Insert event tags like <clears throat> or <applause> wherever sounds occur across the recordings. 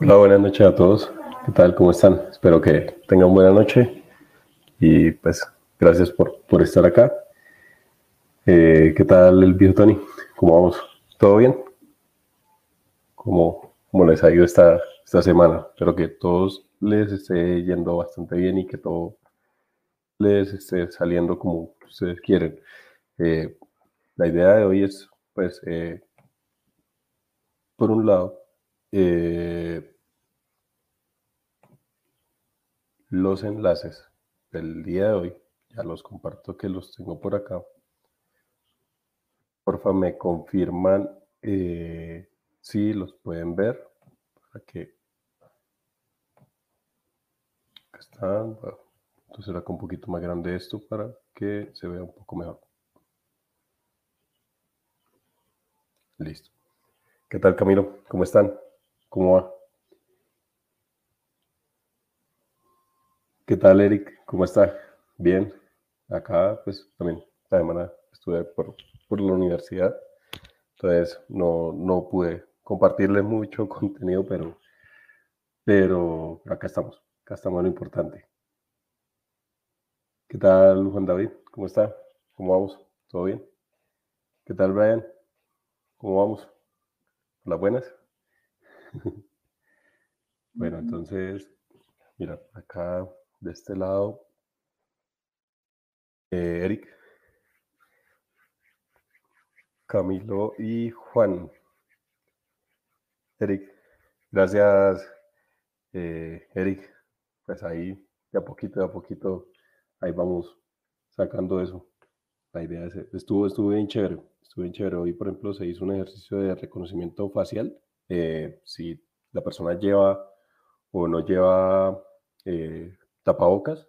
Hola, buenas noches a todos. ¿Qué tal? ¿Cómo están? Espero que tengan buena noche y pues gracias por, por estar acá. Eh, ¿Qué tal el viejo Tony? ¿Cómo vamos? ¿Todo bien? ¿Cómo, cómo les ha ido esta, esta semana? Espero que todos les esté yendo bastante bien y que todo les esté saliendo como ustedes quieren. Eh, la idea de hoy es, pues, eh, por un lado, eh, los enlaces del día de hoy, ya los comparto que los tengo por acá. Porfa, me confirman eh, si los pueden ver para que están. entonces será un poquito más grande esto para que se vea un poco mejor. Listo. ¿Qué tal, Camilo? ¿Cómo están? ¿Cómo va? ¿Qué tal, Eric? ¿Cómo está? Bien. Acá, pues también, esta semana estuve por, por la universidad, entonces no, no pude compartirles mucho <laughs> contenido, pero, pero acá estamos, acá estamos lo importante. ¿Qué tal, Juan David? ¿Cómo está? ¿Cómo vamos? ¿Todo bien? ¿Qué tal, Brian? ¿Cómo vamos? ¿Las buenas? <laughs> bueno, entonces, mira, acá de este lado, eh, Eric, Camilo y Juan. Eric, gracias, eh, Eric. Pues ahí, de a poquito, de a poquito, ahí vamos sacando eso. La idea es, estuvo, estuvo bien chévere, estuvo bien chévere. Hoy, por ejemplo, se hizo un ejercicio de reconocimiento facial eh, si la persona lleva o no lleva eh, tapabocas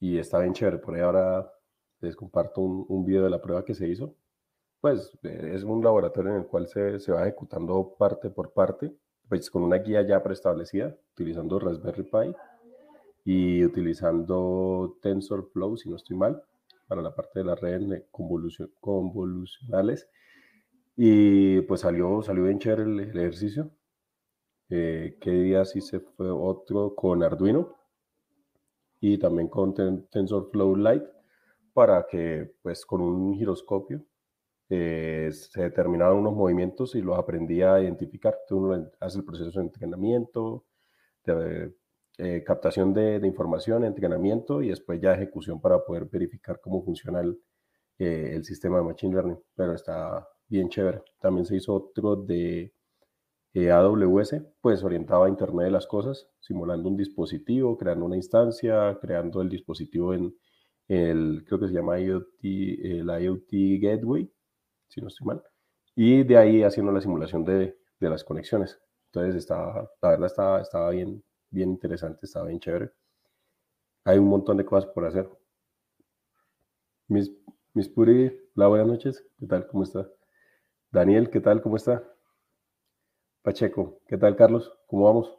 y está bien chévere. Por ahí ahora les comparto un, un, video de la prueba que se hizo. Pues eh, es un laboratorio en el cual se, se, va ejecutando parte por parte, pues con una guía ya preestablecida, utilizando Raspberry Pi y utilizando TensorFlow, si no estoy mal, para la parte de las redes convolucionales y pues salió, salió bien chévere el, el ejercicio. Eh, ¿Qué día sí se fue otro con Arduino? Y también con TensorFlow Lite para que pues con un giroscopio eh, se determinaban unos movimientos y los aprendía a identificar. Uno hace el proceso de entrenamiento, de eh, captación de, de, información, entrenamiento y después ya ejecución para poder verificar cómo funciona el, eh, el sistema de Machine Learning. Pero está, bien chévere. También se hizo otro de eh, AWS, pues orientado a Internet de las Cosas, simulando un dispositivo, creando una instancia, creando el dispositivo en el, creo que se llama IoT, el IoT Gateway, si no estoy mal, y de ahí haciendo la simulación de, de las conexiones. Entonces, estaba, la verdad estaba, estaba bien, bien interesante, estaba bien chévere. Hay un montón de cosas por hacer. Miss, Miss Puri, hola, buenas noches. ¿Qué tal? ¿Cómo está? Daniel, ¿qué tal? ¿Cómo está? Pacheco, ¿qué tal, Carlos? ¿Cómo vamos?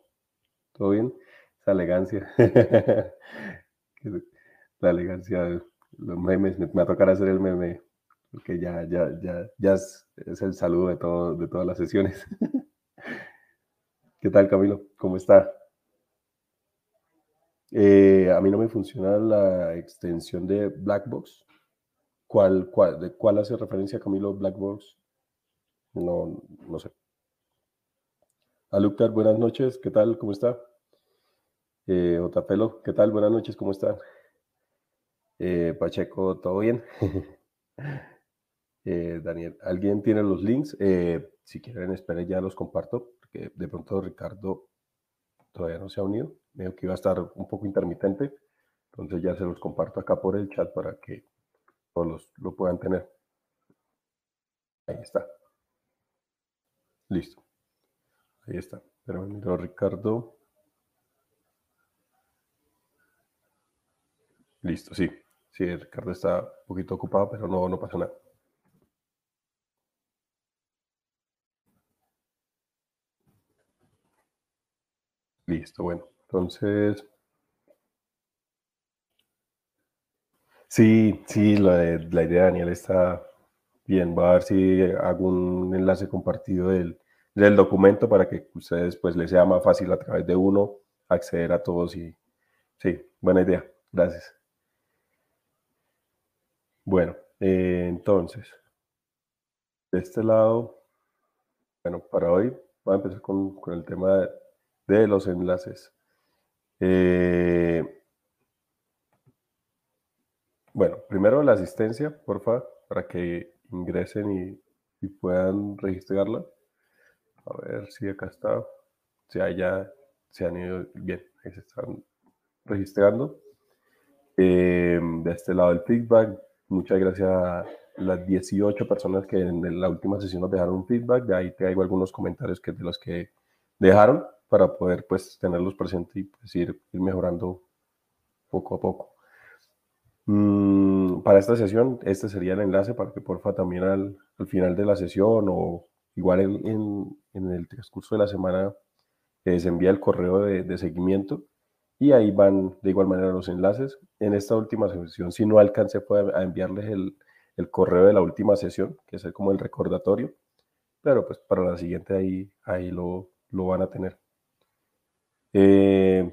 ¿Todo bien? Esa elegancia. <laughs> La elegancia de los memes. Me, va a tocar hacer el meme, porque ya, ya, ya, ya es, el saludo de, todo, de todas las sesiones. <laughs> ¿Qué tal, Camilo? ¿Cómo está? Eh, a mí no me funciona la extensión de Blackbox. ¿Cuál, cuál, ¿De cuál hace referencia, Camilo, Blackbox? No, no sé. Aluctar, buenas noches, ¿qué tal? ¿Cómo está? Eh, Otapelo, ¿qué tal? Buenas noches, ¿cómo está? Eh, Pacheco, ¿todo bien? <laughs> eh, Daniel, ¿alguien tiene los links? Eh, si quieren, esperen, ya los comparto, porque de pronto Ricardo todavía no se ha unido. Veo que iba a estar un poco intermitente, entonces ya se los comparto acá por el chat para que todos los, lo puedan tener. Ahí está. Listo. Ahí está. Pero Ricardo. Listo, sí. Sí, Ricardo está un poquito ocupado, pero no, no pasa nada. Listo, bueno. Entonces. Sí, sí, la, la idea de Daniel está bien. Va a ver si hago un enlace compartido del del documento para que ustedes pues les sea más fácil a través de uno acceder a todos y sí, buena idea. Gracias. Bueno, eh, entonces, de este lado, bueno, para hoy voy a empezar con, con el tema de, los enlaces. Eh, bueno, primero la asistencia, porfa, para que ingresen y, puedan registrarla. A ver si acá está. Si ya se han ido bien, ahí se están registrando. Eh, de este lado el feedback, muchas gracias a las 18 personas que en la última sesión nos dejaron un feedback. De ahí traigo algunos comentarios que de los que dejaron para poder pues tenerlos presentes y pues, ir, ir mejorando poco a poco. Mm, para esta sesión, este sería el enlace para que porfa también al, al final de la sesión o igual en, en, el transcurso de la semana eh, se envía el correo de, de, seguimiento y ahí van de igual manera los enlaces. En esta última sesión, si no alcance a enviarles el, el, correo de la última sesión, que es como el recordatorio, pero pues para la siguiente ahí, ahí lo, lo van a tener. Eh,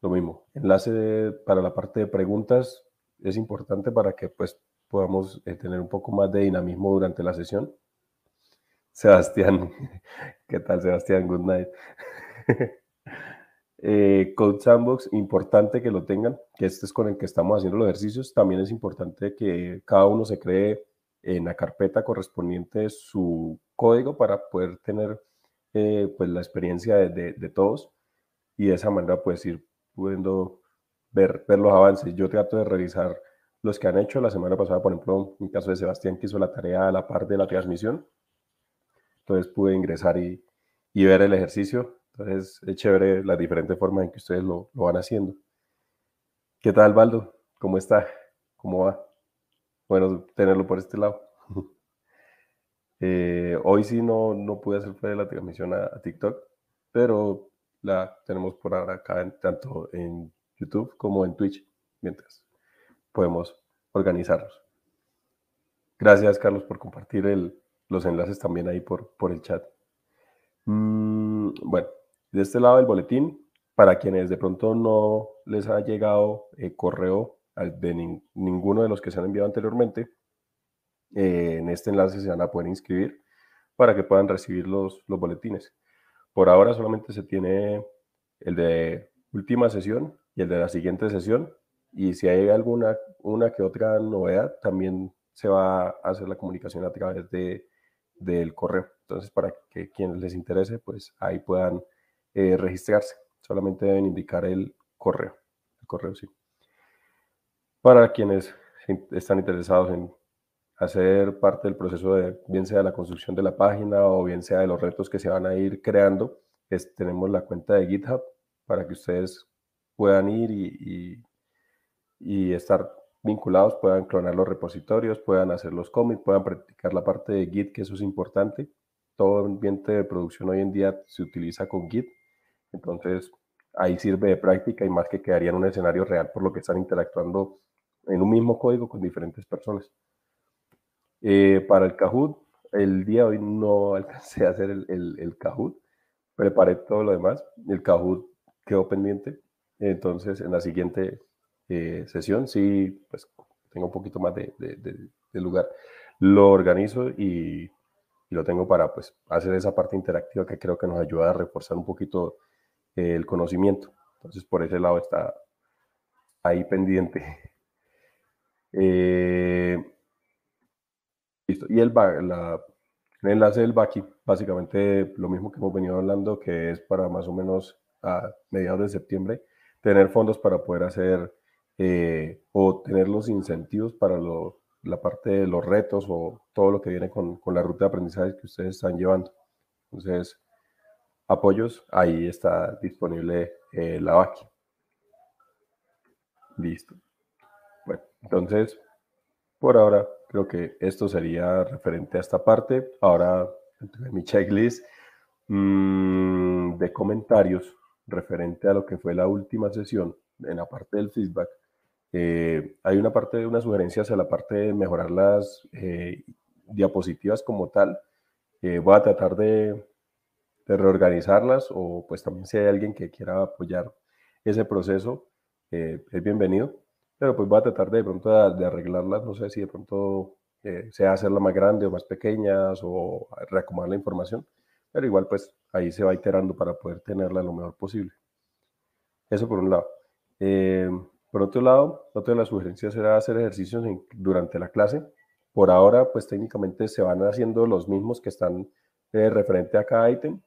lo mismo, enlace para la parte de preguntas, es importante para que pues podamos eh, tener un poco más de dinamismo durante la sesión. <laughs> Sebastián, <laughs> ¿qué tal Sebastián? Good night. <laughs> eh, Code Sandbox, importante que lo tengan, que este es con el que estamos haciendo los ejercicios. También es importante que cada uno se cree en la carpeta correspondiente su código para poder tener eh, pues la experiencia de, de, de, todos y de esa manera pues ir pudiendo ver, ver los avances. Yo trato de revisar los que han hecho. La semana pasada, por ejemplo, en caso de Sebastián, que hizo la tarea a la par de la transmisión. Entonces pude ingresar y, y ver el ejercicio. Entonces es chévere las diferentes formas en que ustedes lo, lo van haciendo. ¿Qué tal, Baldo? ¿Cómo está? ¿Cómo va? Bueno, tenerlo por este lado. <laughs> eh, hoy sí no, no pude hacer la transmisión a, a, TikTok, pero la tenemos por ahora acá, en, tanto en YouTube como en Twitch, mientras podemos organizarnos. Gracias, Carlos, por compartir el, los enlaces también ahí por, por el chat. Mm, bueno, de este lado el boletín, para quienes de pronto no les ha llegado eh, correo de ninguno de los que se han enviado anteriormente, eh, en este enlace se van a poder inscribir para que puedan recibir los, los boletines. Por ahora solamente se tiene el de última sesión y el de la siguiente sesión. Y si hay alguna una que otra novedad, también se va a hacer la comunicación a través de, del correo. Entonces, para que quienes les interese, pues ahí puedan eh, registrarse. Solamente deben indicar el correo. El correo, sí. Para quienes están interesados en hacer parte del proceso de, bien sea la construcción de la página o bien sea de los retos que se van a ir creando, es, tenemos la cuenta de GitHub para que ustedes puedan ir y, y, estar vinculados, puedan clonar los repositorios, puedan hacer los commits, puedan practicar la parte de Git, que eso es importante. Todo ambiente de producción hoy en día se utiliza con Git, entonces ahí sirve de práctica y más que quedaría en un escenario real por lo que están interactuando en un mismo código con diferentes personas. Eh, para el Kahoot, el día de hoy no <laughs> alcancé a hacer el, el, el Kahoot, preparé todo lo demás, el Kahoot quedó pendiente, entonces, en la siguiente eh, sesión, sí, pues tengo un poquito más de, lugar, lo organizo y, y, lo tengo para pues, hacer esa parte interactiva que creo que nos ayuda a reforzar un poquito el conocimiento. Entonces, por ese lado está ahí pendiente. <laughs> Eh, listo. Y el, la, enlace del BACI, básicamente lo mismo que hemos venido hablando, que es para más o menos a mediados de septiembre tener fondos para poder hacer eh, o tener los incentivos para lo, la parte de los retos o todo lo que viene con, con, la ruta de aprendizaje que ustedes están llevando. Entonces, apoyos, ahí está disponible eh, la VACI. Listo. Bueno, entonces, por ahora creo que esto sería referente a esta parte. Ahora, mi checklist mmm, de comentarios referente a lo que fue la última sesión, en la parte del feedback, eh, hay una parte de una sugerencia hacia la parte de mejorar las eh, diapositivas como tal. Eh, voy a tratar de, reorganizarlas o pues también si hay alguien que quiera apoyar ese proceso, eh, es bienvenido. Pero pues voy a tratar de, pronto de, arreglarlas, no sé si de pronto eh, sea hacerla más grande o más pequeñas o reacomodar la información, pero igual pues ahí se va iterando para poder tenerla lo mejor posible. Eso por un lado. Eh, por otro lado, otra de las sugerencias era hacer ejercicios durante la clase. Por ahora, pues técnicamente se van haciendo los mismos que están eh, referente a cada ítem.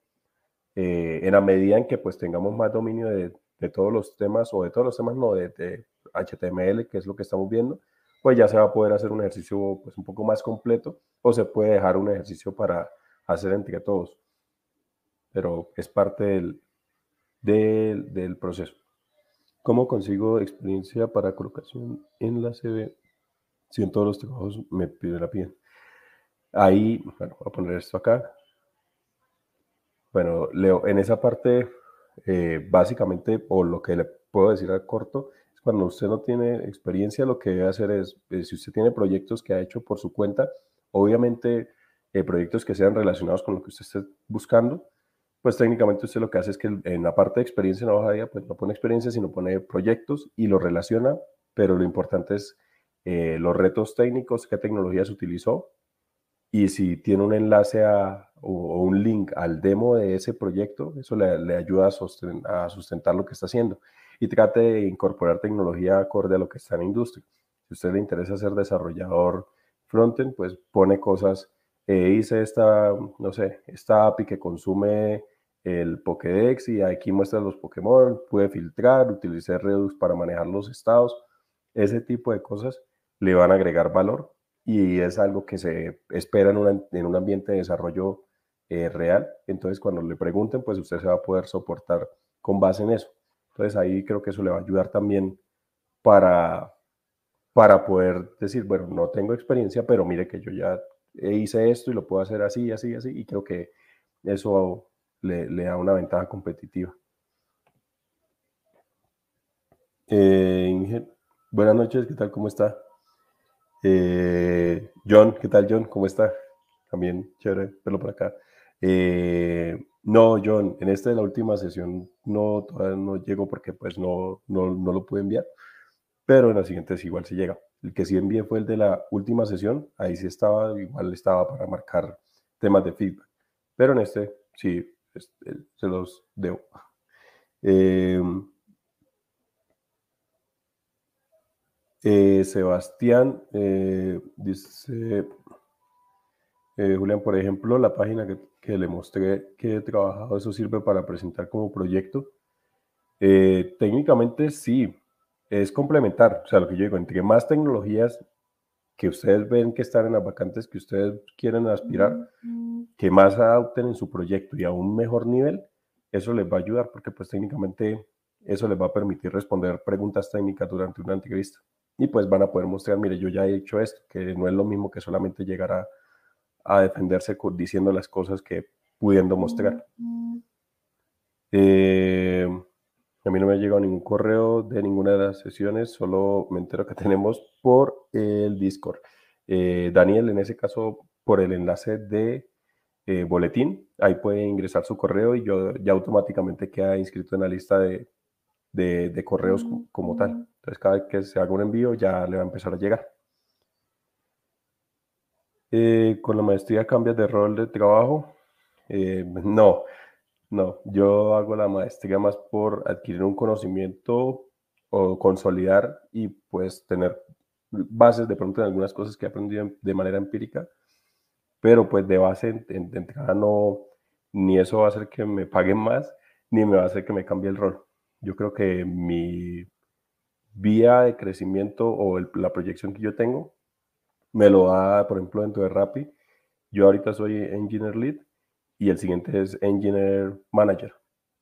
Eh, en la medida en que pues tengamos más dominio de, todos los temas, o de todos los temas, no, de, de, HTML, que es lo que estamos viendo, pues ya se va a poder hacer un ejercicio pues un poco más completo, o se puede dejar un ejercicio para hacer entre todos. Pero es parte del, del, del proceso. ¿Cómo consigo experiencia para colocación en la CV? Si en todos los trabajos me piden la piden. Ahí, bueno, voy a poner esto acá. Bueno, Leo, en esa parte, eh, básicamente, o lo que le puedo decir a corto, es cuando usted no tiene experiencia, lo que debe hacer es, eh, si usted tiene proyectos que ha hecho por su cuenta, obviamente eh, proyectos que sean relacionados con lo que usted esté buscando, pues técnicamente usted lo que hace es que en la parte de experiencia en la hoja de vida, pues no pone experiencia, sino pone proyectos y lo relaciona, pero lo importante es eh, los retos técnicos, qué tecnologías utilizó y si tiene un enlace a, o, un link al demo de ese proyecto, eso le, ayuda a, a, sustentar lo que está haciendo y trate de incorporar tecnología acorde a lo que está en la industria. Si usted le interesa ser desarrollador frontend, pues pone cosas, eh, hice esta, no sé, esta API que consume el Pokédex y aquí muestra los Pokémon, puede filtrar, utilizar Redux para manejar los estados, ese tipo de cosas le van a agregar valor y es algo que se espera en, en un ambiente de desarrollo eh, real. Entonces, cuando le pregunten, pues usted se va a poder soportar con base en eso. Entonces, ahí creo que eso le va a ayudar también para, para poder decir, bueno, no tengo experiencia, pero mire que yo ya hice esto y lo puedo hacer así, así, así, y creo que eso le, da una ventaja competitiva. Eh, buenas noches, ¿qué tal? ¿Cómo está? Eh, John, ¿qué tal John? ¿Cómo está? También chévere verlo por acá. Eh, no, John, en esta de la última sesión no, todavía no llego porque pues no, no, no, lo pude enviar, pero en la siguiente sí igual se llega. El que sí envié fue el de la última sesión, ahí sí estaba, igual estaba para marcar temas de feedback, pero en este sí se los debo. Eh, eh, Sebastián eh, dice, Julián, por ejemplo, la página que, le mostré que he trabajado, eso sirve para presentar como proyecto. técnicamente sí, es complementar. O sea, lo que yo digo, entre más tecnologías que ustedes ven que están en las vacantes que ustedes quieren aspirar, que más adopten en su proyecto y a un mejor nivel, eso les va a ayudar porque pues técnicamente eso les va a permitir responder preguntas técnicas durante una entrevista. Y pues van a poder mostrar, mire, yo ya he hecho esto, que no es lo mismo que solamente llegar a, a defenderse diciendo las cosas que pudiendo mostrar. Eh, a mí no me ha llegado ningún correo de ninguna de las sesiones, solo me entero que tenemos por el Discord. Eh, Daniel, en ese caso, por el enlace de eh, boletín, ahí puede ingresar su correo y yo ya automáticamente queda inscrito en la lista de, de, correos como tal. Entonces, cada vez que se haga un envío, ya le va a empezar a llegar. Eh, con la maestría cambias de rol de trabajo. no, no, yo hago la maestría más por adquirir un conocimiento o consolidar y pues tener bases de pronto en algunas cosas que he aprendido de manera empírica, pero pues de base de entrada no, ni eso va a hacer que me paguen más, ni me va a hacer que me cambie el rol. Yo creo que mi vía de crecimiento o la proyección que yo tengo me lo da, por ejemplo, dentro de Rappi. Yo ahorita soy Engineer Lead y el siguiente es Engineer Manager.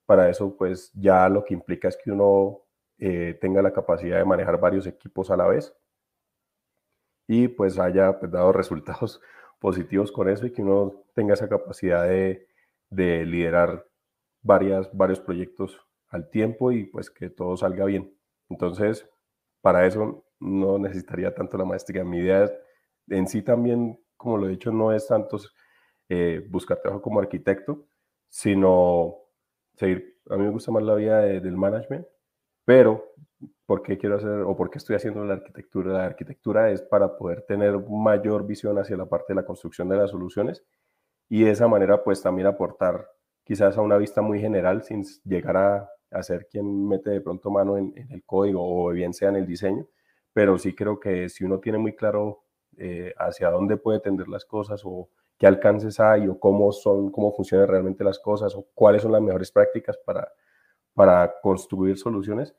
Para eso, pues ya lo que implica es que uno eh, tenga la capacidad de manejar varios equipos a la vez y pues haya pues, dado <laughs> resultados positivos con eso y que uno tenga esa capacidad de, de liderar varias, varios proyectos al tiempo y pues que todo salga bien. Entonces, para eso no necesitaría tanto la maestría. Mi idea en sí también, como lo he dicho, no es tanto eh, buscar trabajo como arquitecto, sino seguir, a mí me gusta más la vida del management, pero ¿por qué quiero hacer o por qué estoy haciendo la arquitectura? La arquitectura es para poder tener mayor visión hacia la parte de la construcción de las soluciones y de esa manera pues también aportar quizás a una vista muy general sin llegar a, a ser quien mete de pronto mano en, el código o bien sea en el diseño, pero sí creo que si uno tiene muy claro eh, hacia dónde puede tender las cosas o qué alcances hay o cómo son, cómo funcionan realmente las cosas o cuáles son las mejores prácticas para, para construir soluciones,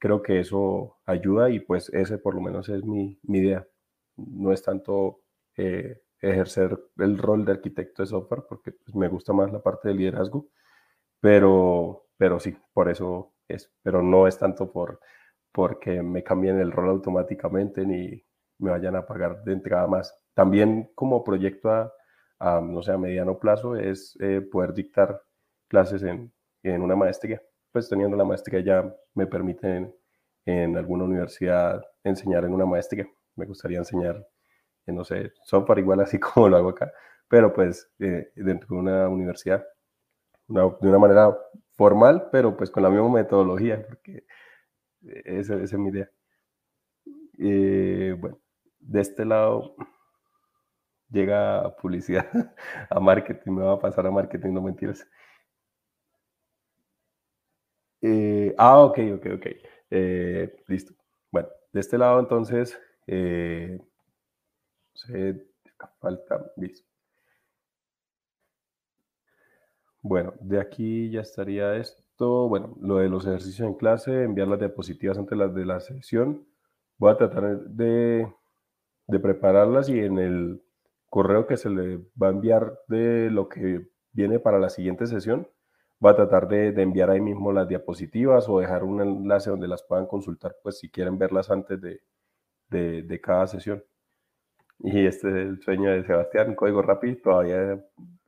creo que eso ayuda y pues ese por lo menos es mi, mi idea. No es tanto eh, ejercer el rol de arquitecto de software porque pues, me gusta más la parte de liderazgo, pero, pero sí, por eso es, pero no es tanto por porque me cambien el rol automáticamente ni me vayan a pagar de entrada más. También como proyecto a, no sé, a mediano plazo es eh, poder dictar clases en, en, una maestría. Pues teniendo la maestría ya me permiten en alguna universidad enseñar en una maestría. Me gustaría enseñar, en, no sé, software igual así <laughs> como lo hago acá, pero pues eh, dentro de una universidad, de una manera formal, pero pues con la misma metodología, esa es mi idea. Eh, bueno, de este lado llega publicidad <laughs> a marketing, me va a pasar a marketing, no mentiras. Eh, ah, ok, ok, ok. Eh, listo. Bueno, de este lado entonces, eh, se, falta, listo. Bueno, de aquí ya estaría esto. Bueno, lo de los ejercicios en clase, enviar las diapositivas antes las de la sesión. Voy a tratar de, de prepararlas y en el correo que se le va a enviar de lo que viene para la siguiente sesión, va a tratar de, enviar ahí mismo las diapositivas o dejar un enlace donde las puedan consultar, pues si quieren verlas antes de, de, cada sesión. Y este es el sueño de Sebastián, código rápido, todavía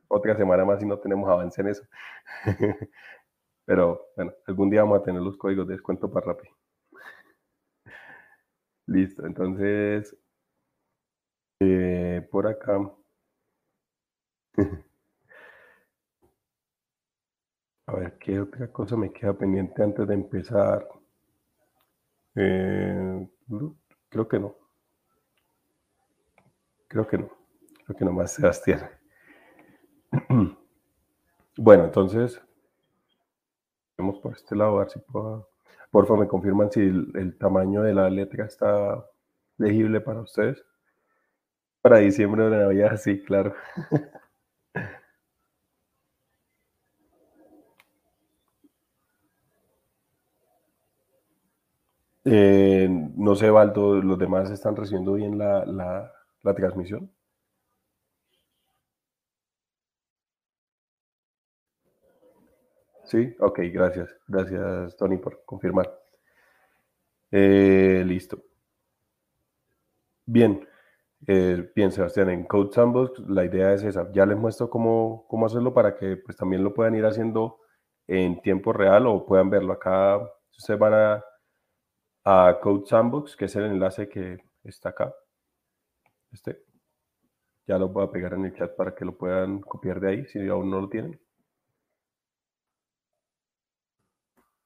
otra semana más y no tenemos avance en eso. <laughs> Pero bueno, algún día vamos a tener los códigos de descuento para rápido. <laughs> Listo, entonces eh, por acá. <laughs> A ver, ¿qué otra cosa me queda pendiente antes de empezar? Eh, creo que no. Creo que no. Creo que no más Sebastián. <clears throat> Bueno, entonces, vamos por este lado, a ver si puedo. Por favor, me confirman si el tamaño de la letra está legible para ustedes. Para diciembre de Navidad, sí, claro. <laughs> Eh, no sé, Valdo, ¿los demás están recibiendo bien la, la transmisión? Sí, ok, gracias. Gracias, Tony, por confirmar. Eh, listo. Bien. Eh, bien, Sebastián, en Code Sandbox la idea es esa. Ya les muestro cómo, cómo hacerlo para que pues, también lo puedan ir haciendo en tiempo real o puedan verlo acá. Ustedes van a, a Code Sandbox, que es el enlace que está acá. Este. Ya lo voy a pegar en el chat para que lo puedan copiar de ahí si aún no lo tienen.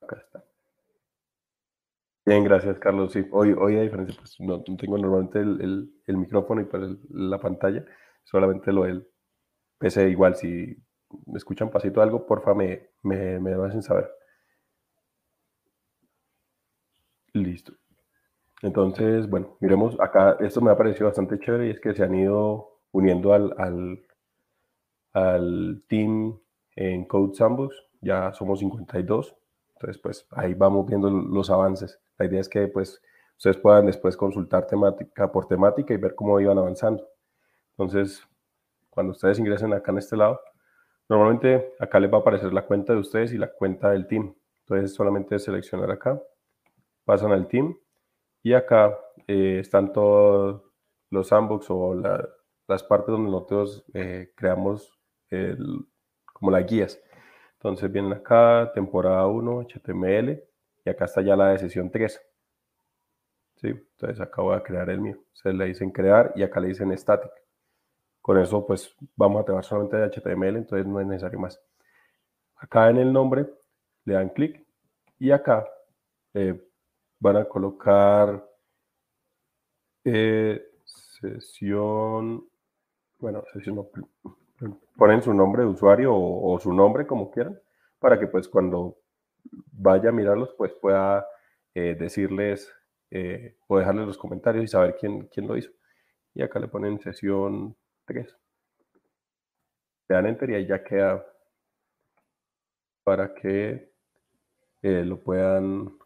Acá está. Bien, gracias, Carlos. Sí, hoy, hoy a diferencia, pues no, tengo normalmente el, el, micrófono y pues la pantalla, solamente lo del PC. Igual, si me escuchan pasito algo, porfa, me, me, me hacen saber. Listo. Entonces, bueno, miremos acá, esto me ha parecido bastante chévere y es que se han ido uniendo al, al, al team en Code Sandbox, ya somos 52, entonces pues ahí vamos viendo los avances. La idea es que pues ustedes puedan después consultar temática por temática y ver cómo iban avanzando. Entonces, cuando ustedes ingresen acá en este lado, normalmente acá les va a aparecer la cuenta de ustedes y la cuenta del team. Entonces, solamente seleccionar acá, pasan al team y acá eh, están todos los sandbox o las partes donde nosotros eh, creamos como las guías. Entonces vienen acá, temporada 1, HTML, y acá está ya la de sesión 3. ¿Sí? Entonces acá voy a crear el mío. Se le dicen crear y acá le dicen static. Con eso pues vamos a trabajar solamente de HTML, entonces no es necesario más. acá en el nombre le dan clic y acá eh, van a colocar eh, sesión, bueno, sesión ponen su nombre de usuario o, su nombre como quieran, para que pues cuando vaya a mirarlos pues pueda eh, decirles eh, o dejarles los comentarios y saber quién, quién lo hizo. Y acá le ponen sesión 3. Le dan enter y ahí ya queda para que eh, lo puedan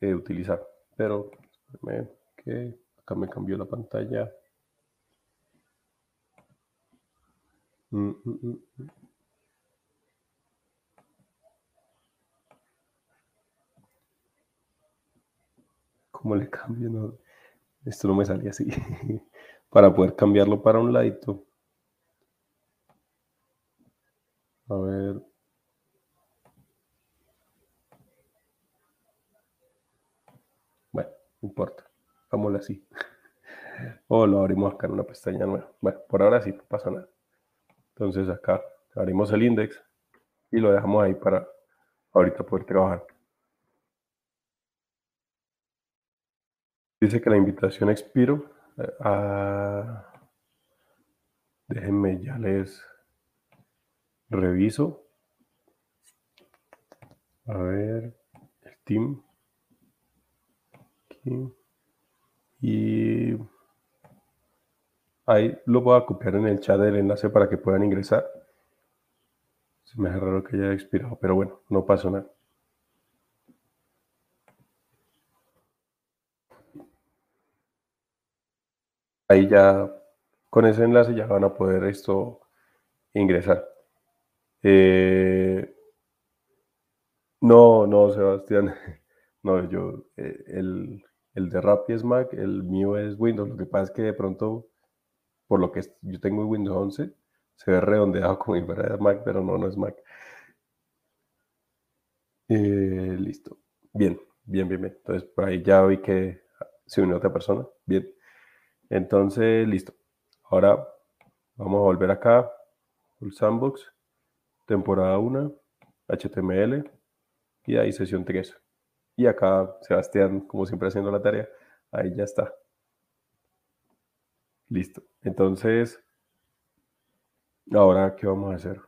utilizar. Pero que acá me cambió la pantalla. Mm, mm, mm, ¿Cómo le cambio? esto no me salía así. <laughs> para poder cambiarlo para un ladito. A ver. Bueno, no importa. Hagámoslo así. <laughs> O lo abrimos acá en una pestaña nueva. Bueno, por ahora sí, no pasa nada. Entonces acá abrimos el index y lo dejamos ahí para ahorita poder trabajar. Dice que la invitación expiro. Ah, déjenme, ya les reviso. A ver, el team. Y Ahí lo voy a copiar en el chat del enlace para que puedan ingresar. Se me hace raro que haya expirado, pero bueno, no pasó nada. Ahí ya, con ese enlace ya van a poder esto ingresar. Eh, no, no, Sebastián. <laughs> No, yo, eh, el, el de Rappi es Mac, el mío es Windows. Lo que pasa es que de pronto por lo que yo tengo Windows 11, se ve redondeado <laughs> como si fuera Mac, pero no, no es Mac. Eh, listo. Bien, bien, bien, bien. Entonces, por ahí ya vi que se unió otra persona. Bien. Entonces, listo. Ahora vamos a volver acá. El sandbox. Temporada 1. HTML. Y ahí sesión 3. Y acá Sebastián, como siempre haciendo la tarea. Ahí ya está. Listo. Entonces, ahora, ¿qué vamos a hacer?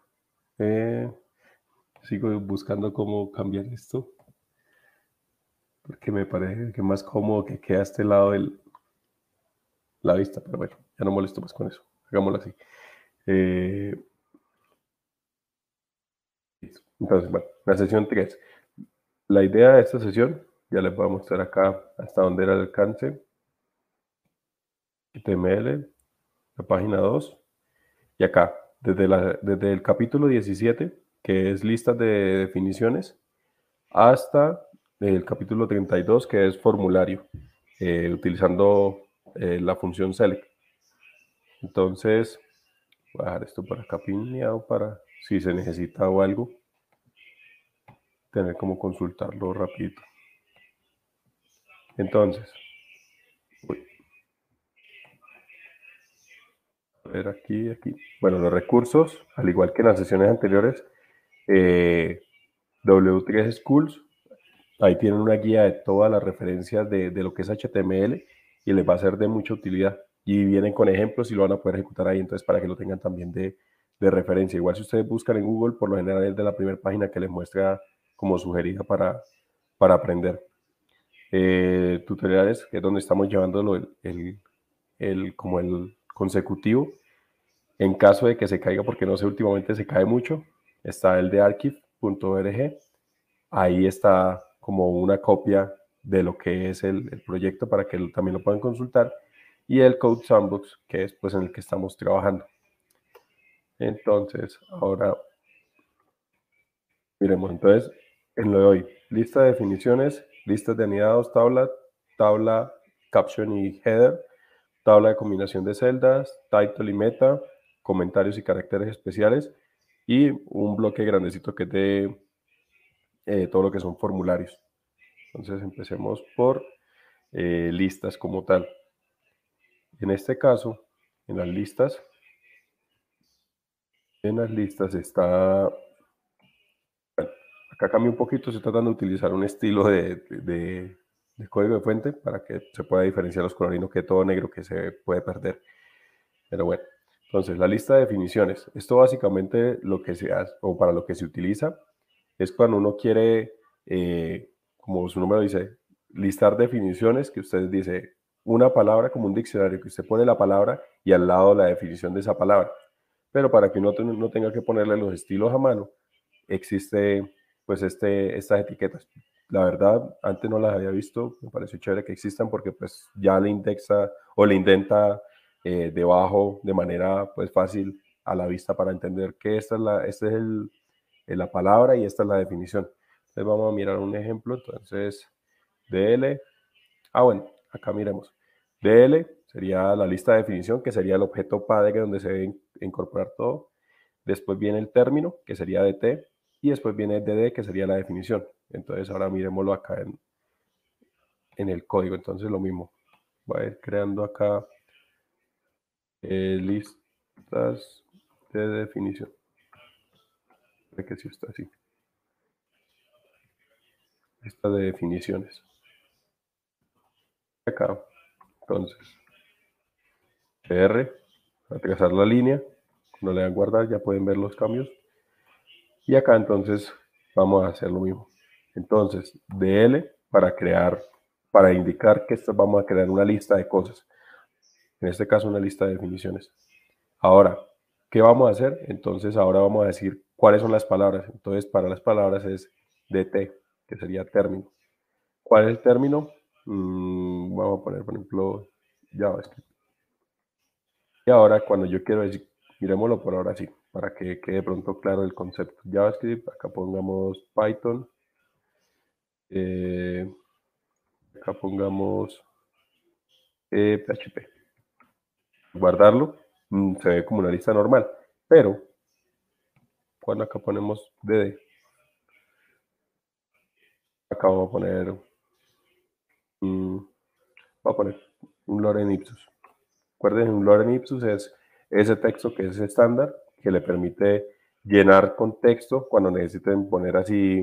Eh, sigo buscando cómo cambiar esto. Porque me parece que más cómodo que queda este lado de la vista. Pero bueno, ya no molesto más con eso. Hagámoslo así. Eh, entonces, bueno, la sesión 3. La idea de esta sesión, ya les voy a mostrar acá hasta dónde era el alcance. HTML, la página 2, y acá, desde, la, desde el capítulo 17, que es listas de definiciones, hasta el capítulo 32, que es formulario, eh, utilizando eh, la función select. Entonces, voy a dejar esto por acá pineado para si se necesita o algo, tener como consultarlo rapidito. Entonces, ver aquí, aquí. Bueno, los recursos, al igual que en las sesiones anteriores, eh, W3 Schools, ahí tienen una guía de todas las referencias de, lo que es HTML y les va a ser de mucha utilidad. Y vienen con ejemplos y lo van a poder ejecutar ahí, entonces para que lo tengan también de, referencia. Igual si ustedes buscan en Google, por lo general es de la primera página que les muestra como sugerida para, para aprender. Eh, tutoriales, que es donde estamos llevándolo el, el, como el consecutivo. En caso de que se caiga, porque no sé, últimamente se cae mucho, está el de archive.org. Ahí está como una copia de lo que es el, proyecto para que también lo puedan consultar. Y el Code Sandbox, que es pues en el que estamos trabajando. Entonces, ahora miremos. Entonces, en lo de hoy, lista de definiciones, listas de anidados, tabla, tabla, caption y header tabla de combinación de celdas, title y meta, comentarios y caracteres especiales y un bloque grandecito que es de eh, todo lo que son formularios. Entonces empecemos por eh, listas como tal. En este caso, en las listas, en las listas está Acá cambia un poquito, estoy tratando de utilizar un estilo de, de, código de fuente para que se pueda diferenciar los colorinos que todo negro que se puede perder. Pero bueno, entonces la lista de definiciones. Esto básicamente lo que se hace, o para lo que se utiliza, es cuando uno quiere, eh, como su número dice, listar definiciones, que usted dice una palabra como un diccionario, que usted pone la palabra y al lado la definición de esa palabra. Pero para que uno no tenga que ponerle los estilos a mano, existe pues este, estas etiquetas. La verdad, antes no las había visto, me pareció chévere que existan porque pues ya le indexa o le intenta eh, debajo de manera pues fácil a la vista para entender que esta es la, esta es el, la palabra y esta es la definición. Entonces vamos a mirar un ejemplo. Entonces, DL. Ah, bueno, acá miremos. DL sería la lista de definición, que sería el objeto padre donde se debe incorporar todo. Después viene el término, que sería DT y después viene DD, que sería la definición. Entonces ahora miremoslo acá en, el código. Entonces lo mismo. Voy a ir creando acá eh, listas de definición. De que si está así. Lista de definiciones. Acá. Entonces, R, para trazar la línea. Cuando le dan guardar ya pueden ver los cambios. Y acá entonces vamos a hacer lo mismo. Entonces, DL para crear, para indicar que vamos a crear una lista de cosas. En este caso, una lista de definiciones. Ahora, ¿qué vamos a hacer? Entonces, ahora vamos a decir cuáles son las palabras. Entonces, para las palabras es DT, que sería término. ¿Cuál es el término? Mm, vamos a poner, por ejemplo, JavaScript. Y ahora, cuando yo quiero decir, miremoslo por ahora sí para que quede pronto claro el concepto. JavaScript, acá pongamos Python, eh, acá pongamos PHP. Eh, Guardarlo, mm, se ve como una lista normal, pero cuando acá ponemos DD, acá vamos a poner, mm, a poner un Loren Ipsus. Recuerden, un Loren Ipsus es ese texto que es estándar que le permite llenar contexto cuando necesiten poner así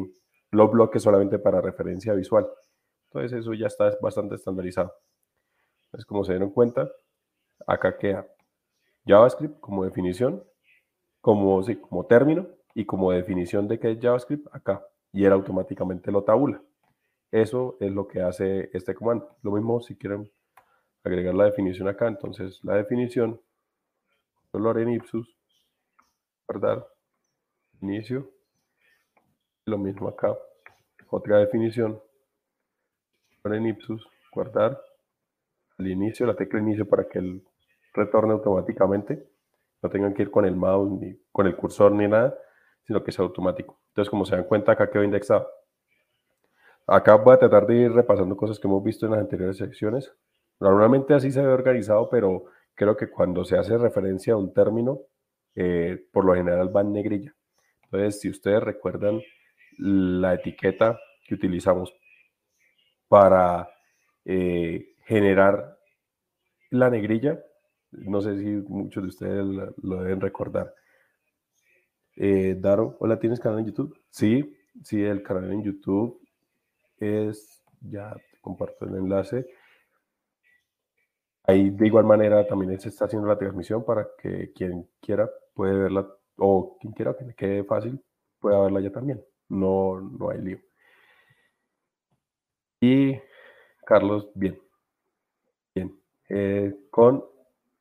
los bloques solamente para referencia visual. Entonces eso ya está bastante estandarizado. Entonces como se dieron cuenta, acá queda JavaScript como definición, como, sí, como término y como definición de qué es JavaScript acá. Y él automáticamente lo tabula. Eso es lo que hace este comando. Lo mismo si quieren agregar la definición acá. Entonces la definición, color en ipsus, guardar, inicio, lo mismo acá, otra definición, en ipsus, guardar, al inicio, la tecla inicio para que él retorne automáticamente, no tengan que ir con el mouse, ni con el cursor, ni nada, sino que sea automático. Entonces, como se dan cuenta, acá quedó indexado. Acá voy a tratar de ir repasando cosas que hemos visto en las anteriores secciones. Normalmente así se ve organizado, pero creo que cuando se hace referencia a un término, eh, por lo general va en negrilla. Entonces, si ustedes recuerdan la etiqueta que utilizamos para eh, generar la negrilla, no sé si muchos de ustedes lo, deben recordar. Eh, Daro, hola, ¿tienes canal en YouTube? Sí, sí, el canal en YouTube es, ya comparto el enlace. Ahí de igual manera también se está haciendo la transmisión para que quien quiera puede verla, o quien quiera que le quede fácil, pueda verla ya también. No, no hay lío. Y Carlos, bien. Bien. Eh, con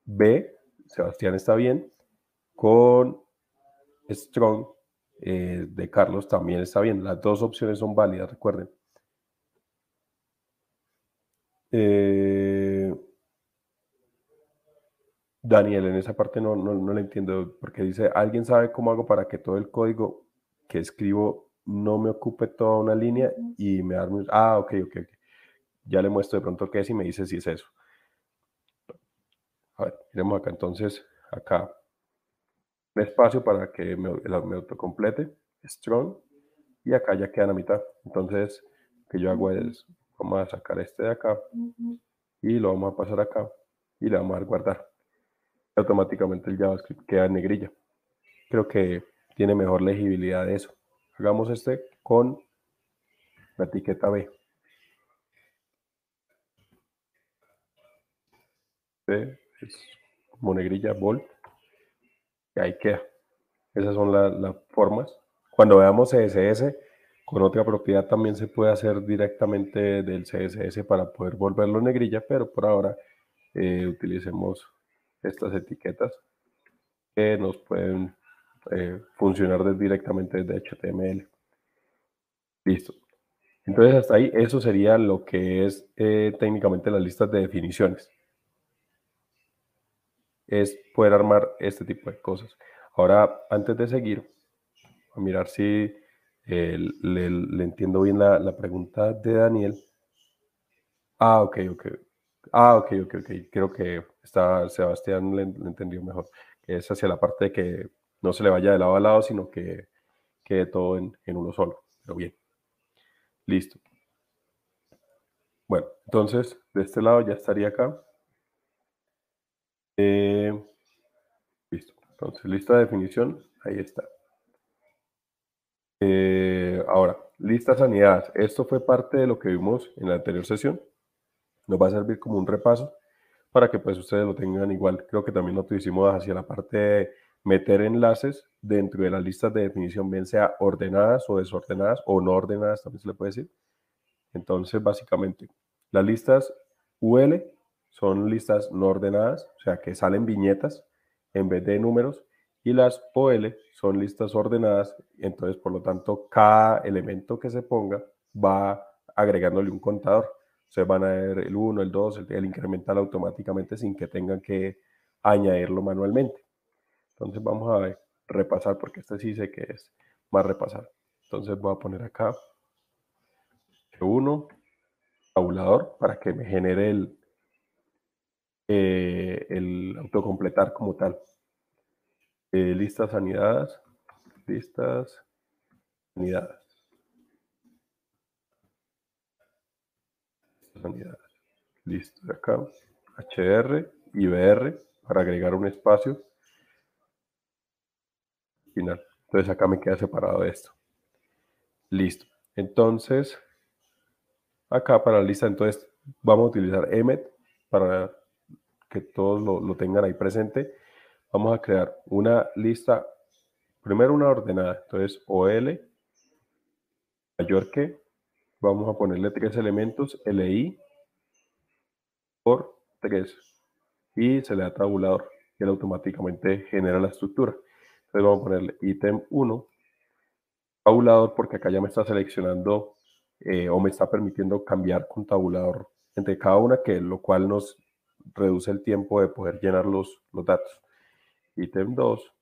B, Sebastián está bien. Con Strong eh, de Carlos también está bien. Las dos opciones son válidas, recuerden. Eh, Daniel, en esa parte no, no, no la entiendo, porque dice, ¿alguien sabe cómo hago para que todo el código que escribo no me ocupe toda una línea y me arme... Ah, ok, ok, ok. Ya le muestro de pronto qué es y me dice si es eso. A ver, miremos acá entonces, acá. Un espacio para que me, me autocomplete, strong, y acá ya queda a mitad. Entonces, lo que yo hago es, vamos a sacar este de acá y lo vamos a pasar acá y le vamos a dar guardar automáticamente el JavaScript queda en negrilla. Creo que tiene mejor legibilidad de eso. hagamos este con la etiqueta B. B es monegrilla bold. Ahí queda. Esas son las formas. Cuando veamos CSS, con otra propiedad también se puede hacer directamente del CSS para poder volverlo negrilla, pero por ahora eh, utilicemos estas etiquetas que nos pueden eh, funcionar directamente desde HTML. Listo. Entonces hasta ahí eso sería lo que es eh, técnicamente las listas de definiciones. Es poder armar este tipo de cosas. Ahora, antes de seguir, a mirar si eh, le, entiendo bien la, pregunta de Daniel. Ah, ok, ok. Ah, ok, ok, ok. Creo que está, Sebastián le, entendió mejor. Es hacia la parte de que no se le vaya de lado a lado, sino que quede todo en, uno solo. Pero bien. Listo. Bueno, entonces de este lado ya estaría acá. Eh, listo. Entonces, lista de definición, ahí está. Eh, ahora, listas anidadas. Esto fue parte de lo que vimos en la anterior sesión. Nos va a servir como un repaso para que pues ustedes lo tengan igual. Creo que también lo hicimos hacia la parte de meter enlaces dentro de las listas de definición, bien sea ordenadas o desordenadas o no ordenadas, también se le puede decir. Entonces, básicamente, las listas UL son listas no ordenadas, o sea, que salen viñetas en vez de números y las OL son listas ordenadas, entonces por lo tanto cada elemento que se ponga va agregándole un contador. se van a ver el 1, el 2, el, incremental automáticamente sin que tengan que añadirlo manualmente. Entonces vamos a repasar porque este sí sé que es más repasar. Entonces voy a poner acá 1 tabulador para que me genere el, eh, el autocompletar como tal. Eh, listas anidadas, listas anidadas. Listo, acá. HR y BR para agregar un espacio final. Entonces acá me queda separado esto. Listo. Entonces, acá para la lista, entonces vamos a utilizar emet para que todos lo, tengan ahí presente vamos a crear una lista, primero una ordenada, entonces OL mayor que, vamos a ponerle tres elementos, LI por 3 y se le da tabulador y él automáticamente genera la estructura. Entonces vamos a ponerle ítem 1 tabulador porque acá ya me está seleccionando eh, o me está permitiendo cambiar con tabulador entre cada una, que lo cual nos reduce el tiempo de poder llenar los, los datos ítem 2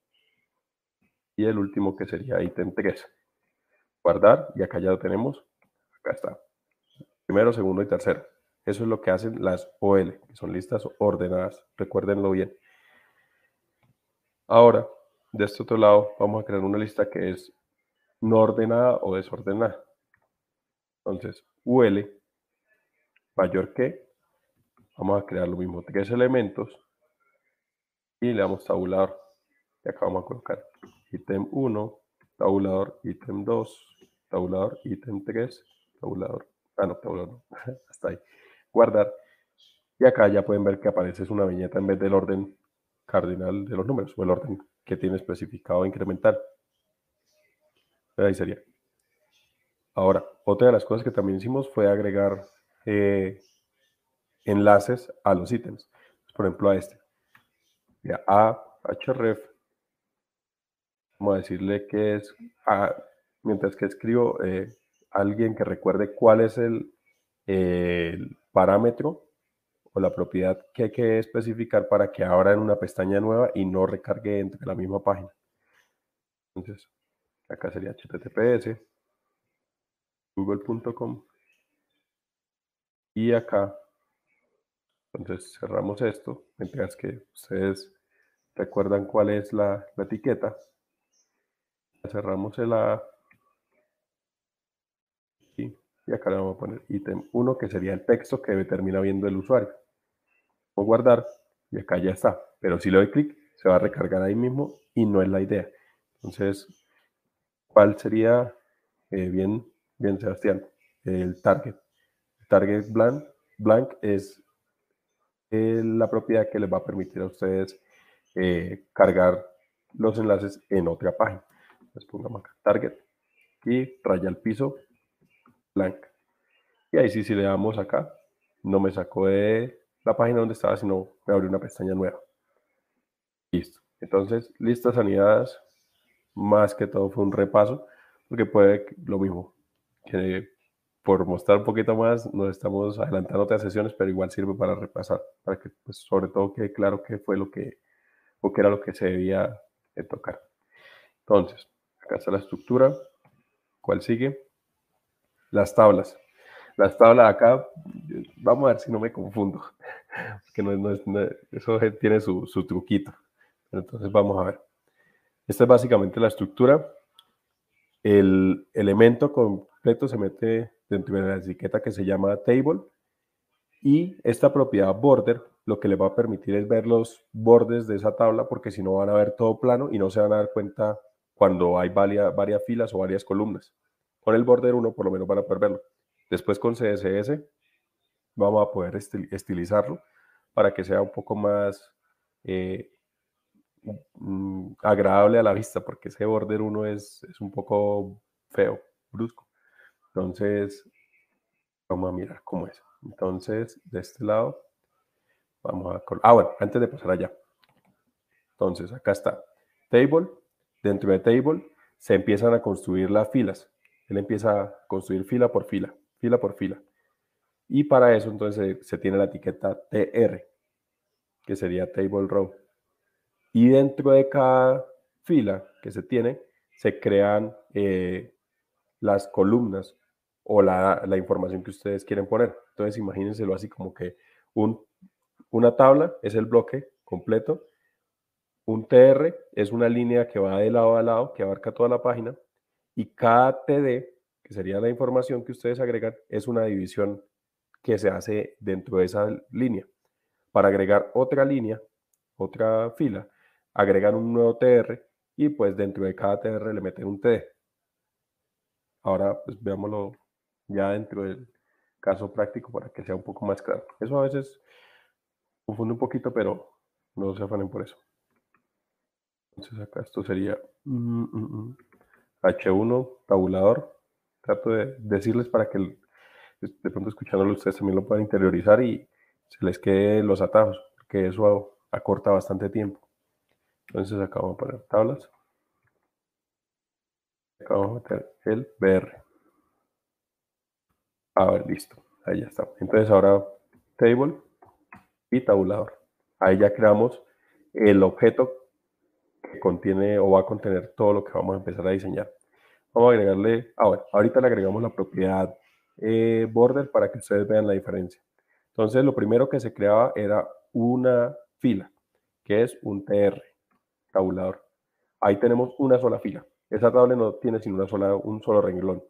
y el último que sería ítem 3. Guardar y acá ya lo tenemos. Acá está. Primero, segundo y tercero. Eso es lo que hacen las OL, que son listas ordenadas. Recuérdenlo bien. Ahora, de este otro lado, vamos a crear una lista que es no ordenada o desordenada. Entonces, UL mayor que, vamos a crear lo mismo, tres elementos y le damos tabulador. Y acá vamos a colocar ítem 1, tabulador, ítem 2, tabulador, ítem 3, tabulador. Ah, no, tabulador <laughs> Hasta ahí. Guardar. Y acá ya pueden ver que aparece una viñeta en vez del orden cardinal de los números o el orden que tiene especificado incremental. ahí sería. Ahora, otra de las cosas que también hicimos fue agregar eh, enlaces a los ítems. Por ejemplo, a este a href, vamos a decirle que es, a, mientras que escribo, eh, alguien que recuerde cuál es el, el, parámetro o la propiedad que hay que especificar para que abra en una pestaña nueva y no recargue entre la misma página. Entonces, acá sería https google.com y acá entonces cerramos esto, mientras que ustedes recuerdan cuál es la, etiqueta. Cerramos el A. Y, acá le vamos a poner ítem 1, que sería el texto que termina viendo el usuario. Vamos a guardar y acá ya está. Pero si le doy clic, se va a recargar ahí mismo y no es la idea. Entonces, ¿cuál sería eh, bien, bien, Sebastián. El target. El target blank, blank es la propiedad que les va a permitir a ustedes eh, cargar los enlaces en otra página. Les pongamos acá target y raya el piso blank. Y ahí sí, si le damos acá, no me sacó de la página donde estaba, sino me abrió una pestaña nueva. Listo. Entonces, listas anidadas, más que todo fue un repaso, porque puede lo mismo, que por mostrar un poquito más, nos estamos adelantando otras sesiones, pero igual sirve para repasar, para que pues, sobre todo quede claro qué fue lo que, o qué era lo que se debía de tocar. Entonces, acá está la estructura. ¿Cuál sigue? Las tablas. Las tablas acá, vamos a ver si no me confundo, <laughs> que no, no, no, eso tiene su, su truquito. Entonces vamos a ver. Esta es básicamente la estructura. El elemento completo se mete dentro de la etiqueta que se llama table y esta propiedad border lo que le va a permitir es ver los bordes de esa tabla porque si no van a ver todo plano y no se van a dar cuenta cuando hay varias, varias filas o varias columnas. Con el border 1 por lo menos van a poder verlo. Después con CSS vamos a poder estilizarlo para que sea un poco más eh, agradable a la vista, porque ese border 1 es, es un poco feo, brusco. Entonces, vamos a mirar cómo es. Entonces, de este lado, vamos a... Ah, bueno, antes de pasar allá. Entonces, acá está. Table. Dentro de Table se empiezan a construir las filas. Él empieza a construir fila por fila, fila por fila. Y para eso, entonces, se tiene la etiqueta TR, que sería Table Row. Y dentro de cada fila que se tiene, se crean eh, las columnas o la, información que ustedes quieren poner. Entonces, imagínenselo así como que un, una tabla es el bloque completo, un TR es una línea que va de lado a lado, que abarca toda la página, y cada TD, que sería la información que ustedes agregan, es una división que se hace dentro de esa línea. Para agregar otra línea, otra fila, agregan un nuevo TR y pues dentro de cada TR le meten un TD. Ahora pues veámoslo ya dentro del caso práctico para que sea un poco más claro. Eso a veces confunde un poquito, pero no se afanen por eso. Entonces acá esto sería H1 mm, mm, mm, tabulador. Trato de decirles para que de pronto escuchándolo ustedes también lo puedan interiorizar y se les quede los atajos, porque eso acorta bastante tiempo. Entonces acá vamos a poner tablas. Acá vamos a meter el BR. A ver, listo. Ahí ya está. Entonces ahora table y tabulador. Ahí ya creamos el objeto que contiene o va a contener todo lo que vamos a empezar a diseñar. Vamos a agregarle, ah, bueno, ahorita le agregamos la propiedad eh, border para que ustedes vean la diferencia. Entonces lo primero que se creaba era una fila, que es un TR tabulador. Ahí tenemos una sola fila. Esa tabla no tiene sino una sola, un solo renglón.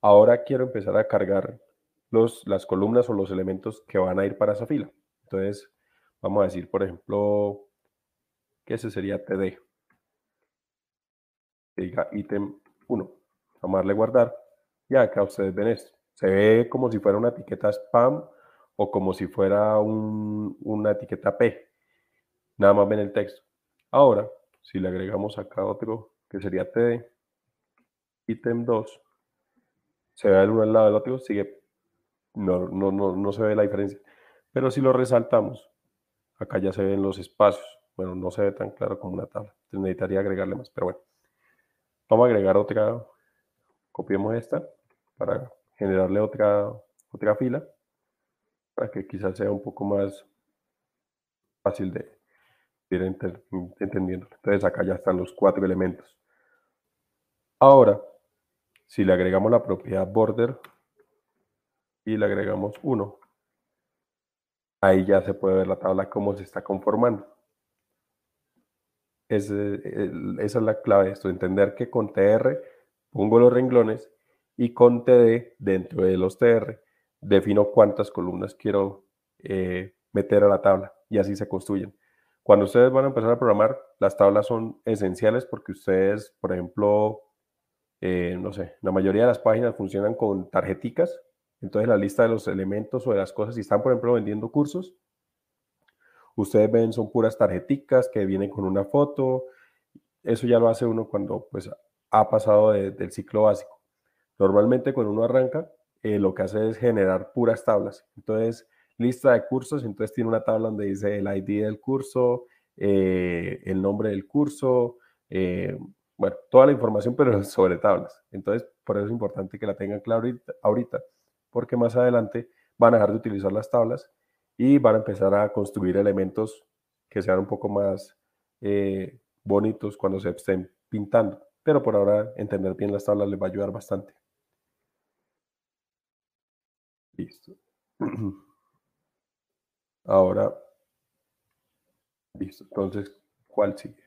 Ahora quiero empezar a cargar los, las columnas o los elementos que van a ir para esa fila. Entonces, vamos a decir, por ejemplo, que ese sería TD. Diga ítem 1. Vamos a guardar. Y acá ustedes ven esto. Se ve como si fuera una etiqueta spam o como si fuera una etiqueta P. Nada más ven el texto. Ahora, si le agregamos acá otro que sería TD, ítem 2, se ve el uno al lado del otro, sigue, no, no, no, no se ve la diferencia. Pero si lo resaltamos, acá ya se ven los espacios. Bueno, no se ve tan claro como una tabla. necesitaría agregarle más, pero bueno. Vamos a agregar otra, copiemos esta para generarle otra, otra fila, para que quizás sea un poco más fácil de, entendiendo. Entonces acá ya están los cuatro elementos. Ahora, si le agregamos la propiedad border y le agregamos uno, ahí ya se puede ver la tabla cómo se está conformando. esa es la clave de esto, entender que con TR pongo los renglones y con TD dentro de los TR defino cuántas columnas quiero eh, meter a la tabla y así se construyen. Cuando ustedes van a empezar a programar, las tablas son esenciales porque ustedes, por ejemplo, eh, no sé, la mayoría de las páginas funcionan con tarjeticas, entonces la lista de los elementos o de las cosas, si están, por ejemplo, vendiendo cursos, ustedes ven, son puras tarjeticas que vienen con una foto, eso ya lo hace uno cuando pues ha pasado del ciclo básico. Normalmente cuando uno arranca, eh, lo que hace es generar puras tablas. Entonces, lista de cursos, entonces tiene una tabla donde dice el ID del curso, eh, el nombre del curso, eh, bueno, toda la información, pero <laughs> sobre tablas. Entonces, por eso es importante que la tengan claro ahorita, porque más adelante van a dejar de utilizar las tablas y van a empezar a construir elementos que sean un poco más bonitos cuando se estén pintando. Pero por ahora, entender bien las tablas les va a ayudar bastante. Listo. <clears throat> Ahora, listo. Entonces, ¿cuál sigue?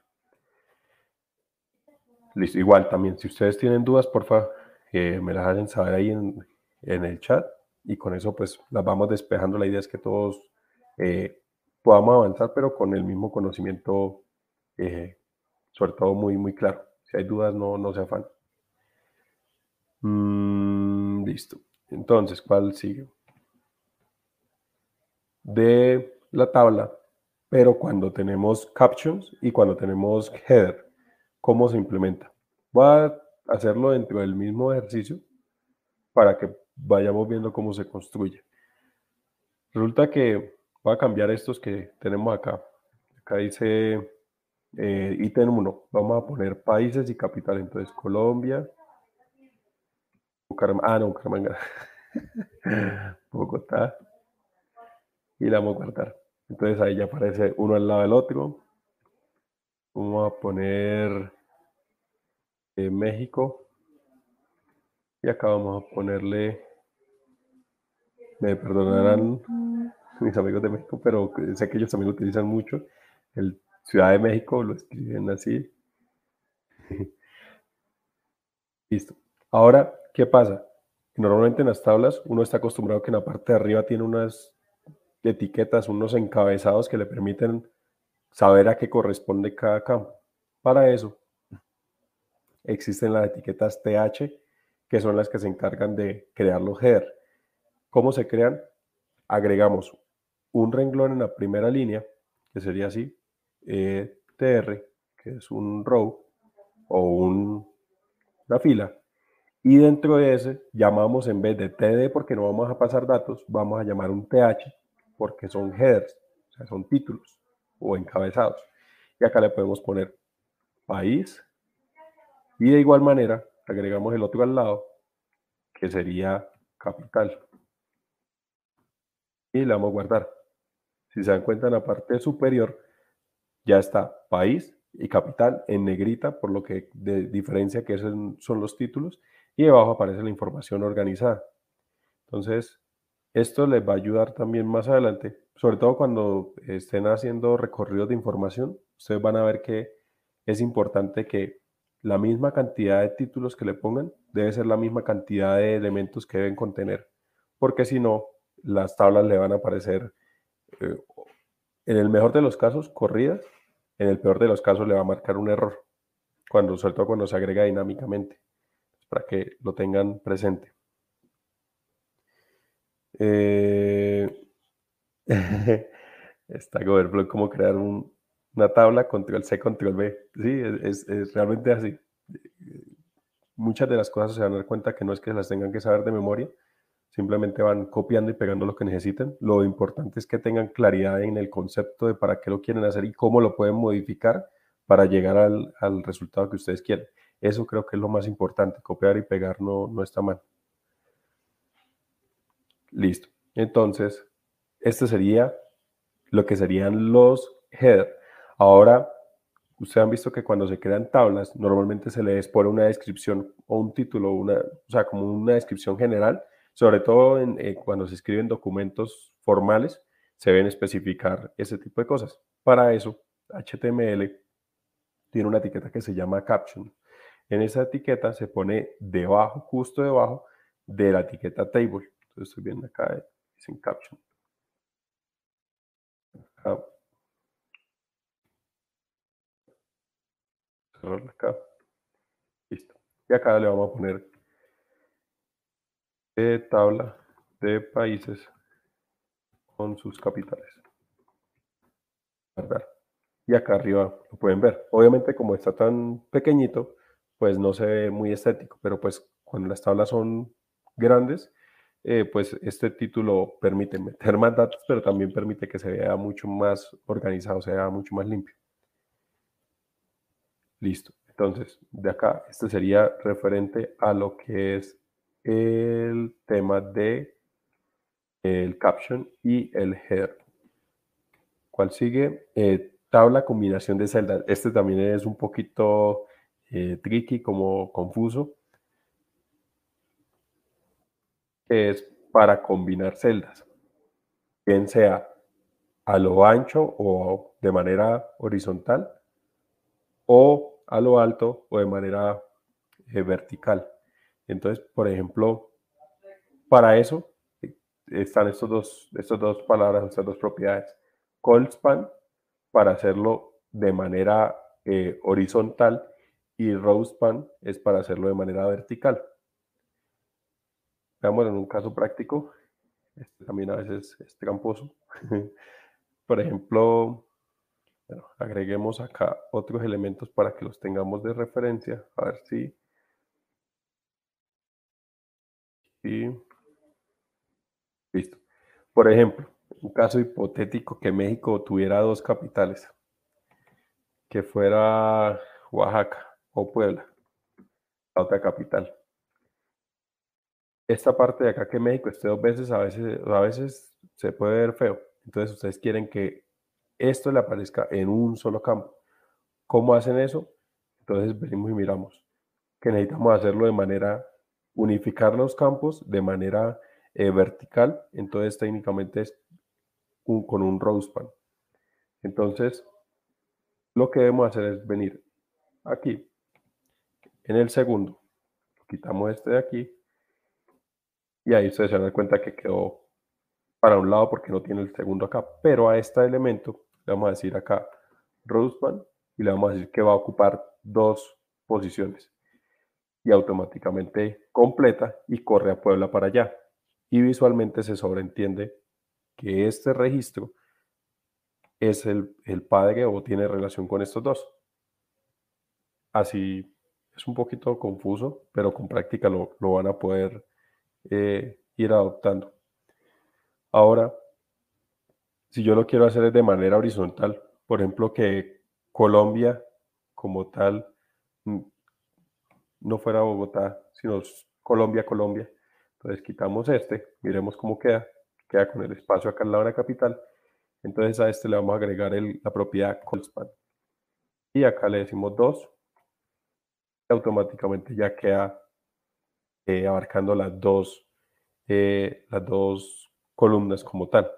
Listo. Igual también, si ustedes tienen dudas, por favor, eh, me las hacen saber ahí en, el chat y con eso pues las vamos despejando. La idea es que todos eh, podamos avanzar, pero con el mismo conocimiento, eh, sobre todo muy, muy claro. Si hay dudas, no, no se afan. Mm, listo. Entonces, ¿cuál sigue? De la tabla, pero cuando tenemos captions y cuando tenemos header, ¿cómo se implementa? Voy a hacerlo dentro del mismo ejercicio para que vayamos viendo cómo se construye. Resulta que voy a cambiar estos que tenemos acá. Acá dice eh, ítem 1. Vamos a poner países y capital. Entonces, Colombia, ah, no, Bucaramanga. <laughs> Bogotá. Y la vamos a guardar. Entonces ahí ya aparece uno al lado del otro. Vamos a poner eh, México. Y acá vamos a ponerle, me perdonarán mis amigos de México, pero sé que ellos también lo utilizan mucho. El Ciudad de México lo escriben así. <laughs> Listo. Ahora, ¿qué pasa? Normalmente en las tablas uno está acostumbrado que en la parte de arriba tiene unas etiquetas, unos encabezados que le permiten saber a qué corresponde cada campo. Para eso existen las etiquetas TH, que son las que se encargan de crear los header. ¿Cómo se crean? Agregamos un renglón en la primera línea, que sería así, eh, TR, que es un row o una fila, y dentro de ese llamamos en vez de TD porque no vamos a pasar datos, vamos a llamar un TH porque son headers, o sea, son títulos o encabezados. Y acá le podemos poner país y de igual manera agregamos el otro al lado que sería capital. Y le vamos a guardar. Si se dan cuenta en la parte superior ya está país y capital en negrita, por lo que de diferencia que son, los títulos y debajo aparece la información organizada. Entonces, esto les va a ayudar también más adelante, sobre todo cuando estén haciendo recorridos de información, ustedes van a ver que es importante que la misma cantidad de títulos que le pongan debe ser la misma cantidad de elementos que deben contener, porque si no, las tablas le van a aparecer, eh, en el mejor de los casos, corridas, en el peor de los casos le va a marcar un error, cuando, sobre todo cuando se agrega dinámicamente para que lo tengan presente. Eh, <laughs> está Overflow, cómo crear una tabla, control C, control B. Sí, es, realmente así. Muchas de las cosas se van a dar cuenta que no es que las tengan que saber de memoria, simplemente van copiando y pegando lo que necesiten. Lo importante es que tengan claridad en el concepto de para qué lo quieren hacer y cómo lo pueden modificar para llegar al, al resultado que ustedes quieren. Eso creo que es lo más importante. Copiar y pegar no, no está mal. Listo. Entonces, este sería lo que serían los header. Ahora, ustedes han visto que cuando se crean tablas, normalmente se les pone una descripción o un título, una, o sea, como una descripción general, sobre todo eh, cuando se escriben documentos formales, se deben especificar ese tipo de cosas. Para eso, HTML tiene una etiqueta que se llama caption. En esa etiqueta se pone debajo, justo debajo de la etiqueta table. Entonces estoy viendo acá, en caption. Acá. Listo. Y acá le vamos a poner de tabla de países con sus capitales. Y acá arriba lo pueden ver. Obviamente como está tan pequeñito, pues no se ve muy estético, pero pues cuando las tablas son grandes, eh, pues este título permite meter más datos, pero también permite que se vea mucho más organizado, se vea mucho más limpio. Listo. Entonces, de acá, este sería referente a lo que es el tema de el caption y el header. ¿Cuál sigue? Eh, tabla combinación de celdas. Este también es un poquito eh, tricky, como confuso. Es para combinar celdas, bien sea a lo ancho o de manera horizontal o a lo alto o de manera eh, vertical. Entonces, por ejemplo, para eso están estos dos, estas dos palabras, estas dos propiedades. Cold span para hacerlo de manera eh, horizontal y row span es para hacerlo de manera vertical. Veamos en un caso práctico. Este también a veces es tramposo. <laughs> Por ejemplo, agreguemos acá otros elementos para que los tengamos de referencia. A ver si... Y listo. Por ejemplo, un caso hipotético que México tuviera dos capitales, que fuera Oaxaca o Puebla, la otra capital. Esta parte de acá que México esté dos veces, a veces, a veces se puede ver feo. Entonces ustedes quieren que esto le aparezca en un solo campo. ¿Cómo hacen eso? Entonces venimos y miramos que necesitamos hacerlo de manera, unificar los campos de manera eh, vertical. Entonces técnicamente es con un row span. Entonces, lo que debemos hacer es venir aquí, en el segundo, quitamos este de aquí, y ahí ustedes se dan cuenta que quedó para un lado porque no tiene el segundo acá, pero a este elemento le vamos a decir acá row span y le vamos a decir que va a ocupar dos posiciones y automáticamente completa y corre a Puebla para allá. Y visualmente se sobreentiende que este registro es el, padre o tiene relación con estos dos. Así es un poquito confuso, pero con práctica lo, van a poder eh, ir adoptando. Ahora, si yo lo quiero hacer de manera horizontal, por ejemplo, que Colombia como tal mm, no fuera Bogotá, sino Colombia, Colombia. Entonces quitamos este, miremos cómo queda queda con el espacio acá de la capital. Entonces a este le vamos a agregar la propiedad colspan. Y acá le decimos 2. Y automáticamente ya queda eh, abarcando las dos, eh, las dos columnas como tal.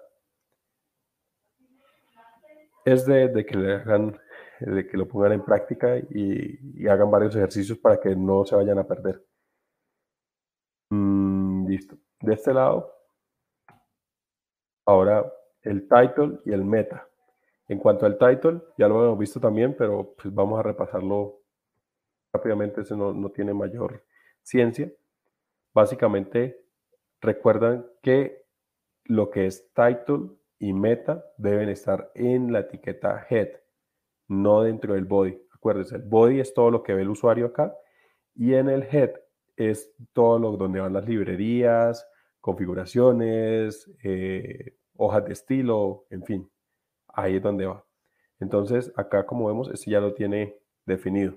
Es de, que le hagan, de que lo pongan en práctica y, hagan varios ejercicios para que no se vayan a perder. Mm, listo. De este lado Ahora, el title y el meta. En cuanto al title, ya lo hemos visto también, pero pues vamos a repasarlo rápidamente, eso no, no tiene mayor ciencia. Básicamente, recuerdan que lo que es title y meta deben estar en la etiqueta head, no dentro del body. Acuérdense, el body es todo lo que ve el usuario acá y en el head es todo lo donde van las librerías, configuraciones, eh, hojas de estilo, en fin, ahí es donde va. Entonces, acá como vemos, este ya lo tiene definido.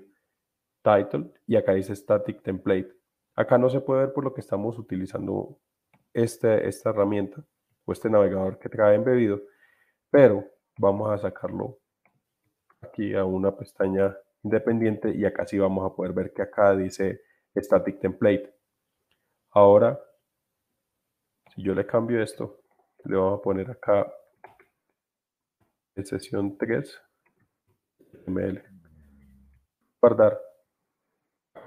Title y acá dice Static Template. Acá no se puede ver por lo que estamos utilizando este, esta herramienta o este navegador que trae embebido, pero vamos a sacarlo aquí a una pestaña independiente y acá sí vamos a poder ver que acá dice Static Template. Ahora, si yo le cambio esto le vamos a poner acá en sesión 3 ml guardar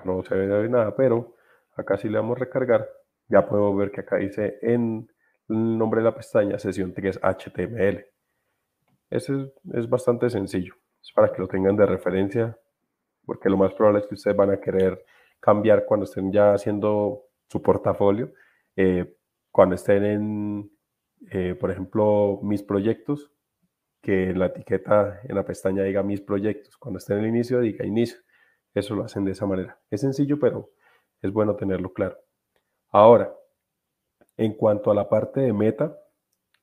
no se ve nada pero acá si le damos recargar ya podemos ver que acá dice en el nombre de la pestaña sesión 3 html ese es, bastante sencillo es para que lo tengan de referencia porque lo más probable es que ustedes van a querer cambiar cuando estén ya haciendo su portafolio, eh, cuando estén en, eh, por ejemplo, mis proyectos, que en la etiqueta, en la pestaña diga mis proyectos, cuando estén en el inicio diga inicio. Eso lo hacen de esa manera. Es sencillo, pero es bueno tenerlo claro. Ahora, en cuanto a la parte de meta,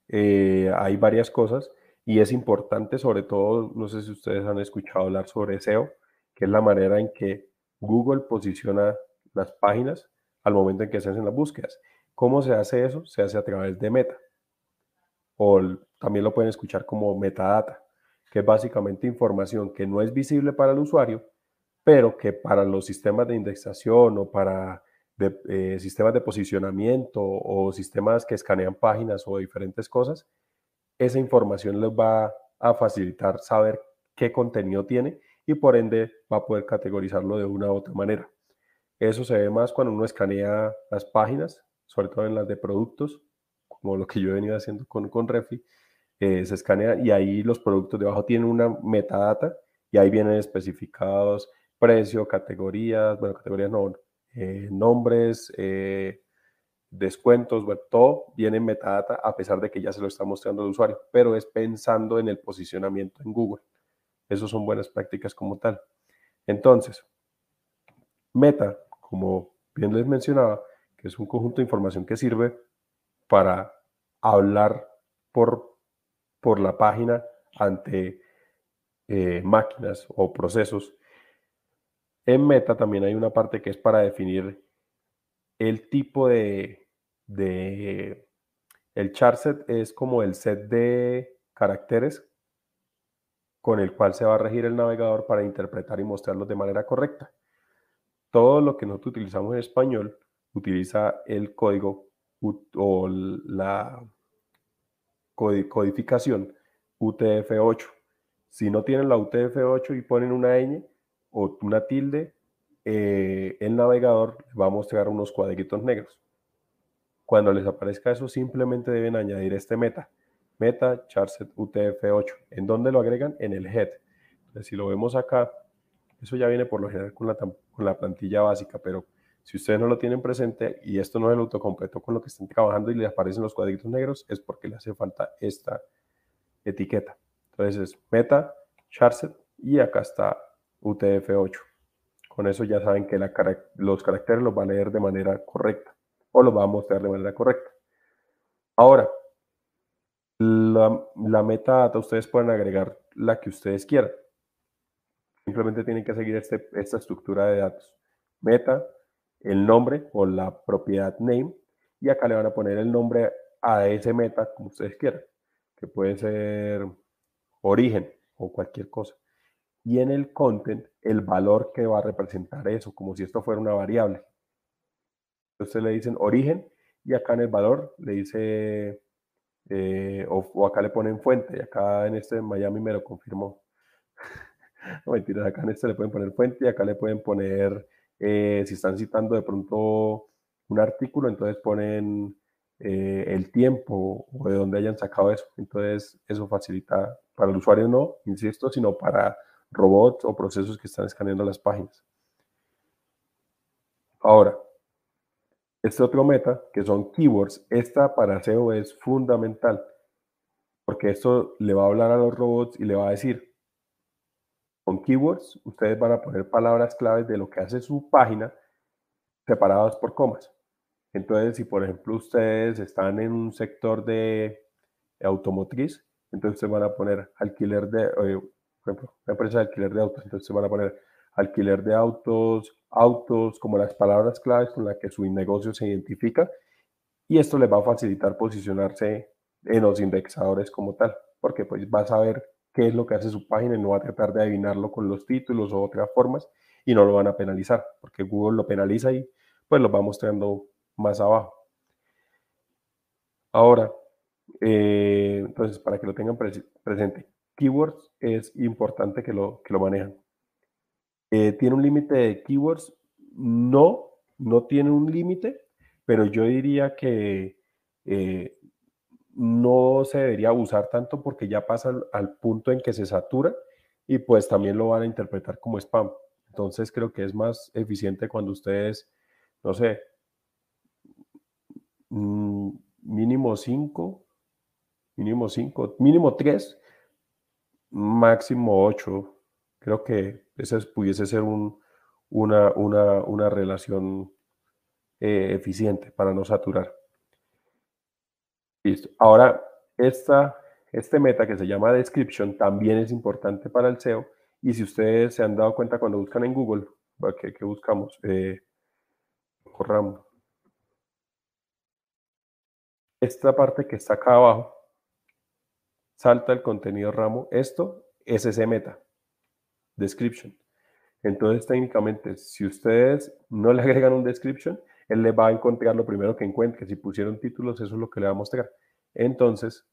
eh, hay varias cosas y es importante, sobre todo, no sé si ustedes han escuchado hablar sobre SEO, que es la manera en que Google posiciona las páginas al momento en que se hacen las búsquedas. ¿Cómo se hace eso? Se hace a través de meta. O también lo pueden escuchar como metadata, que es básicamente información que no es visible para el usuario, pero que para los sistemas de indexación o para eh, sistemas de posicionamiento o sistemas que escanean páginas o diferentes cosas, esa información les va a facilitar saber qué contenido tiene y por ende va a poder categorizarlo de una u otra manera. Eso se ve más cuando uno escanea las páginas, sobre todo en las de productos, como lo que yo he venido haciendo con, con Refi, eh, se escanea y ahí los productos debajo tienen una metadata y ahí vienen especificados precio, categorías, bueno, categorías no, eh, nombres, eh, descuentos, bueno, todo viene en metadata a pesar de que ya se lo está mostrando al usuario, pero es pensando en el posicionamiento en Google. Esas son buenas prácticas como tal. Entonces, Meta, como bien les mencionaba, que es un conjunto de información que sirve para hablar por, por la página ante eh, máquinas o procesos en Meta también hay una parte que es para definir el tipo de, el charset es como el set de caracteres con el cual se va a regir el navegador para interpretar y mostrarlos de manera correcta. Todo lo que nosotros utilizamos en español utiliza el código o la codificación UTF-8. Si no tienen la UTF-8 y ponen una ñ, o una tilde, eh, el navegador va a mostrar unos cuadritos negros. Cuando les aparezca eso, simplemente deben añadir este meta, meta charset UTF-8. ¿En dónde lo agregan? En el head. Entonces, si lo vemos acá, eso ya viene por lo general con la, con la plantilla básica, pero si ustedes no lo tienen presente y esto no es el autocompleto con lo que estén trabajando y les aparecen los cuadritos negros, es porque le hace falta esta etiqueta. Entonces es meta, charset y acá está UTF-8. Con eso ya saben que los caracteres los va a leer de manera correcta o los va a mostrar de manera correcta. Ahora, la, la metadata ustedes pueden agregar la que ustedes quieran. Simplemente tienen que seguir este, esta estructura de datos. Meta, el nombre o la propiedad name y acá le van a poner el nombre a ese meta como ustedes quieran, que puede ser origen o cualquier cosa y en el content el valor que va a representar eso, como si esto fuera una variable. Entonces le dicen origen y acá en el valor le dice, eh, o, acá le ponen fuente, y acá en este Miami me lo confirmó. <laughs> no mentiras, acá en este le pueden poner fuente y acá le pueden poner, eh, si están citando de pronto un artículo, entonces ponen eh, el tiempo o de dónde hayan sacado eso. Entonces eso facilita para el usuario no, insisto, sino para robots o procesos que están escaneando las páginas. Ahora, este otro meta, que son keywords, esta para SEO es fundamental, porque esto le va a hablar a los robots y le va a decir, con keywords ustedes van a poner palabras claves de lo que hace su página separadas por comas. Entonces, si por ejemplo ustedes están en un sector de automotriz, entonces van a poner alquiler de, eh, por ejemplo, una empresa de alquiler de autos, entonces van a poner alquiler de autos, autos, como las palabras claves con las que su negocio se identifica, y esto les va a facilitar posicionarse en los indexadores como tal, porque pues va a saber qué es lo que hace su página y no va a tratar de adivinarlo con los títulos o otras formas y no lo van a penalizar, porque Google lo penaliza y pues lo va mostrando más abajo. Ahora, eh, entonces, para que lo tengan presente, keywords es importante que lo, que lo manejan. Eh, ¿Tiene un límite de keywords? No, no tiene un límite, pero yo diría que eh, no se debería usar tanto porque ya pasa al, punto en que se satura y pues también lo van a interpretar como spam. Entonces creo que es más eficiente cuando ustedes, no sé, mm, mínimo 5, mínimo 5, mínimo 3, máximo 8. Creo que ese pudiese ser un, una, una, una, relación eh, eficiente para no saturar. Listo. Ahora, esta, este meta que se llama description también es importante para el SEO. Y si ustedes se han dado cuenta cuando buscan en Google, ¿qué, buscamos? Eh, corramos. Esta parte que está acá abajo, salta el contenido ramo. Esto es ese meta, description. Entonces, técnicamente, si ustedes no le agregan un description, él le va a encontrar lo primero que encuentre. Si pusieron títulos, eso es lo que le va a mostrar. Entonces,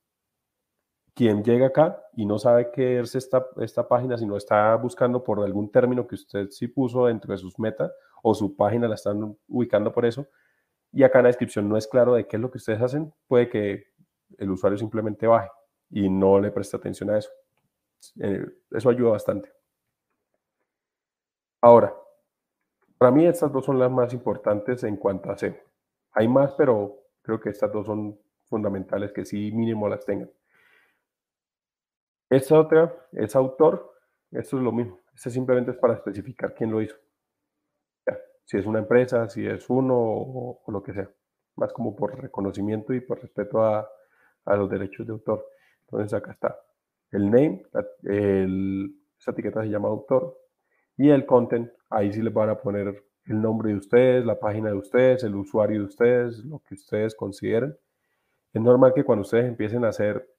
quien llega acá y no sabe qué es esta, esta página, sino está buscando por algún término que usted sí puso dentro de sus metas o su página la están ubicando por eso, y acá en la descripción no es claro de qué es lo que ustedes hacen, puede que el usuario simplemente baje y no le preste atención a eso. Eh, eso ayuda bastante. Ahora, para mí estas dos son las más importantes en cuanto a SEO. Hay más, pero creo que estas dos son fundamentales que sí mínimo las tengan. Esta otra es autor, esto es lo mismo. Este simplemente es para especificar quién lo hizo. si es una empresa, si es uno o, lo que sea. Más como por reconocimiento y por respeto a, los derechos de autor. Entonces acá está el name, esta etiqueta se llama autor, y el content, ahí sí les van a poner el nombre de ustedes, la página de ustedes, el usuario de ustedes, lo que ustedes consideren. Es normal que cuando ustedes empiecen a hacer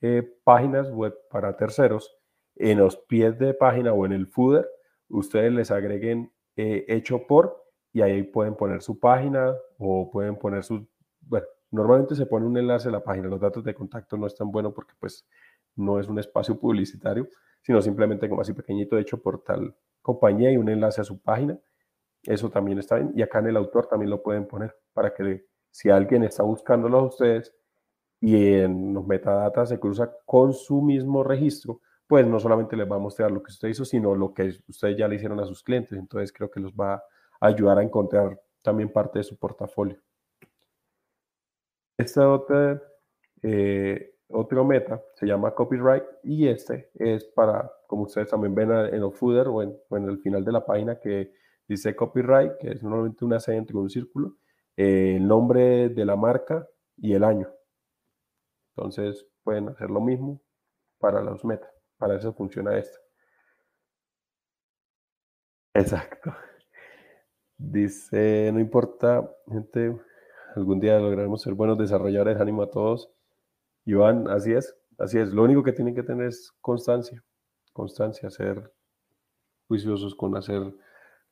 eh, páginas web para terceros, en los pies de página o en el footer, ustedes les agreguen eh, hecho por y ahí pueden poner su página o pueden poner su, normalmente se pone un enlace a la página, los datos de contacto no están buenos porque pues no es un espacio publicitario, sino simplemente como así pequeñito hecho por tal compañía y un enlace a su página. Eso también está bien. Y acá en el autor también lo pueden poner para que si alguien está buscándolo a ustedes y en los metadatas se cruza con su mismo registro, pues no solamente les va a mostrar lo que usted hizo, sino lo que ustedes ya le hicieron a sus clientes. Entonces creo que los va a ayudar a encontrar también parte de su portafolio. Esta otra, eh, otro meta se llama copyright y este es para, como ustedes también ven en el footer o en, el final de la página que dice copyright, que es normalmente una C entre un círculo, eh, el nombre de la marca y el año. Entonces pueden hacer lo mismo para los metas. Para eso funciona esto. Exacto. Dice, no importa, gente, algún día lograremos ser buenos desarrolladores, ánimo a todos. Iván, así es, así es. Lo único que tienen que tener es constancia, constancia, ser juiciosos con hacer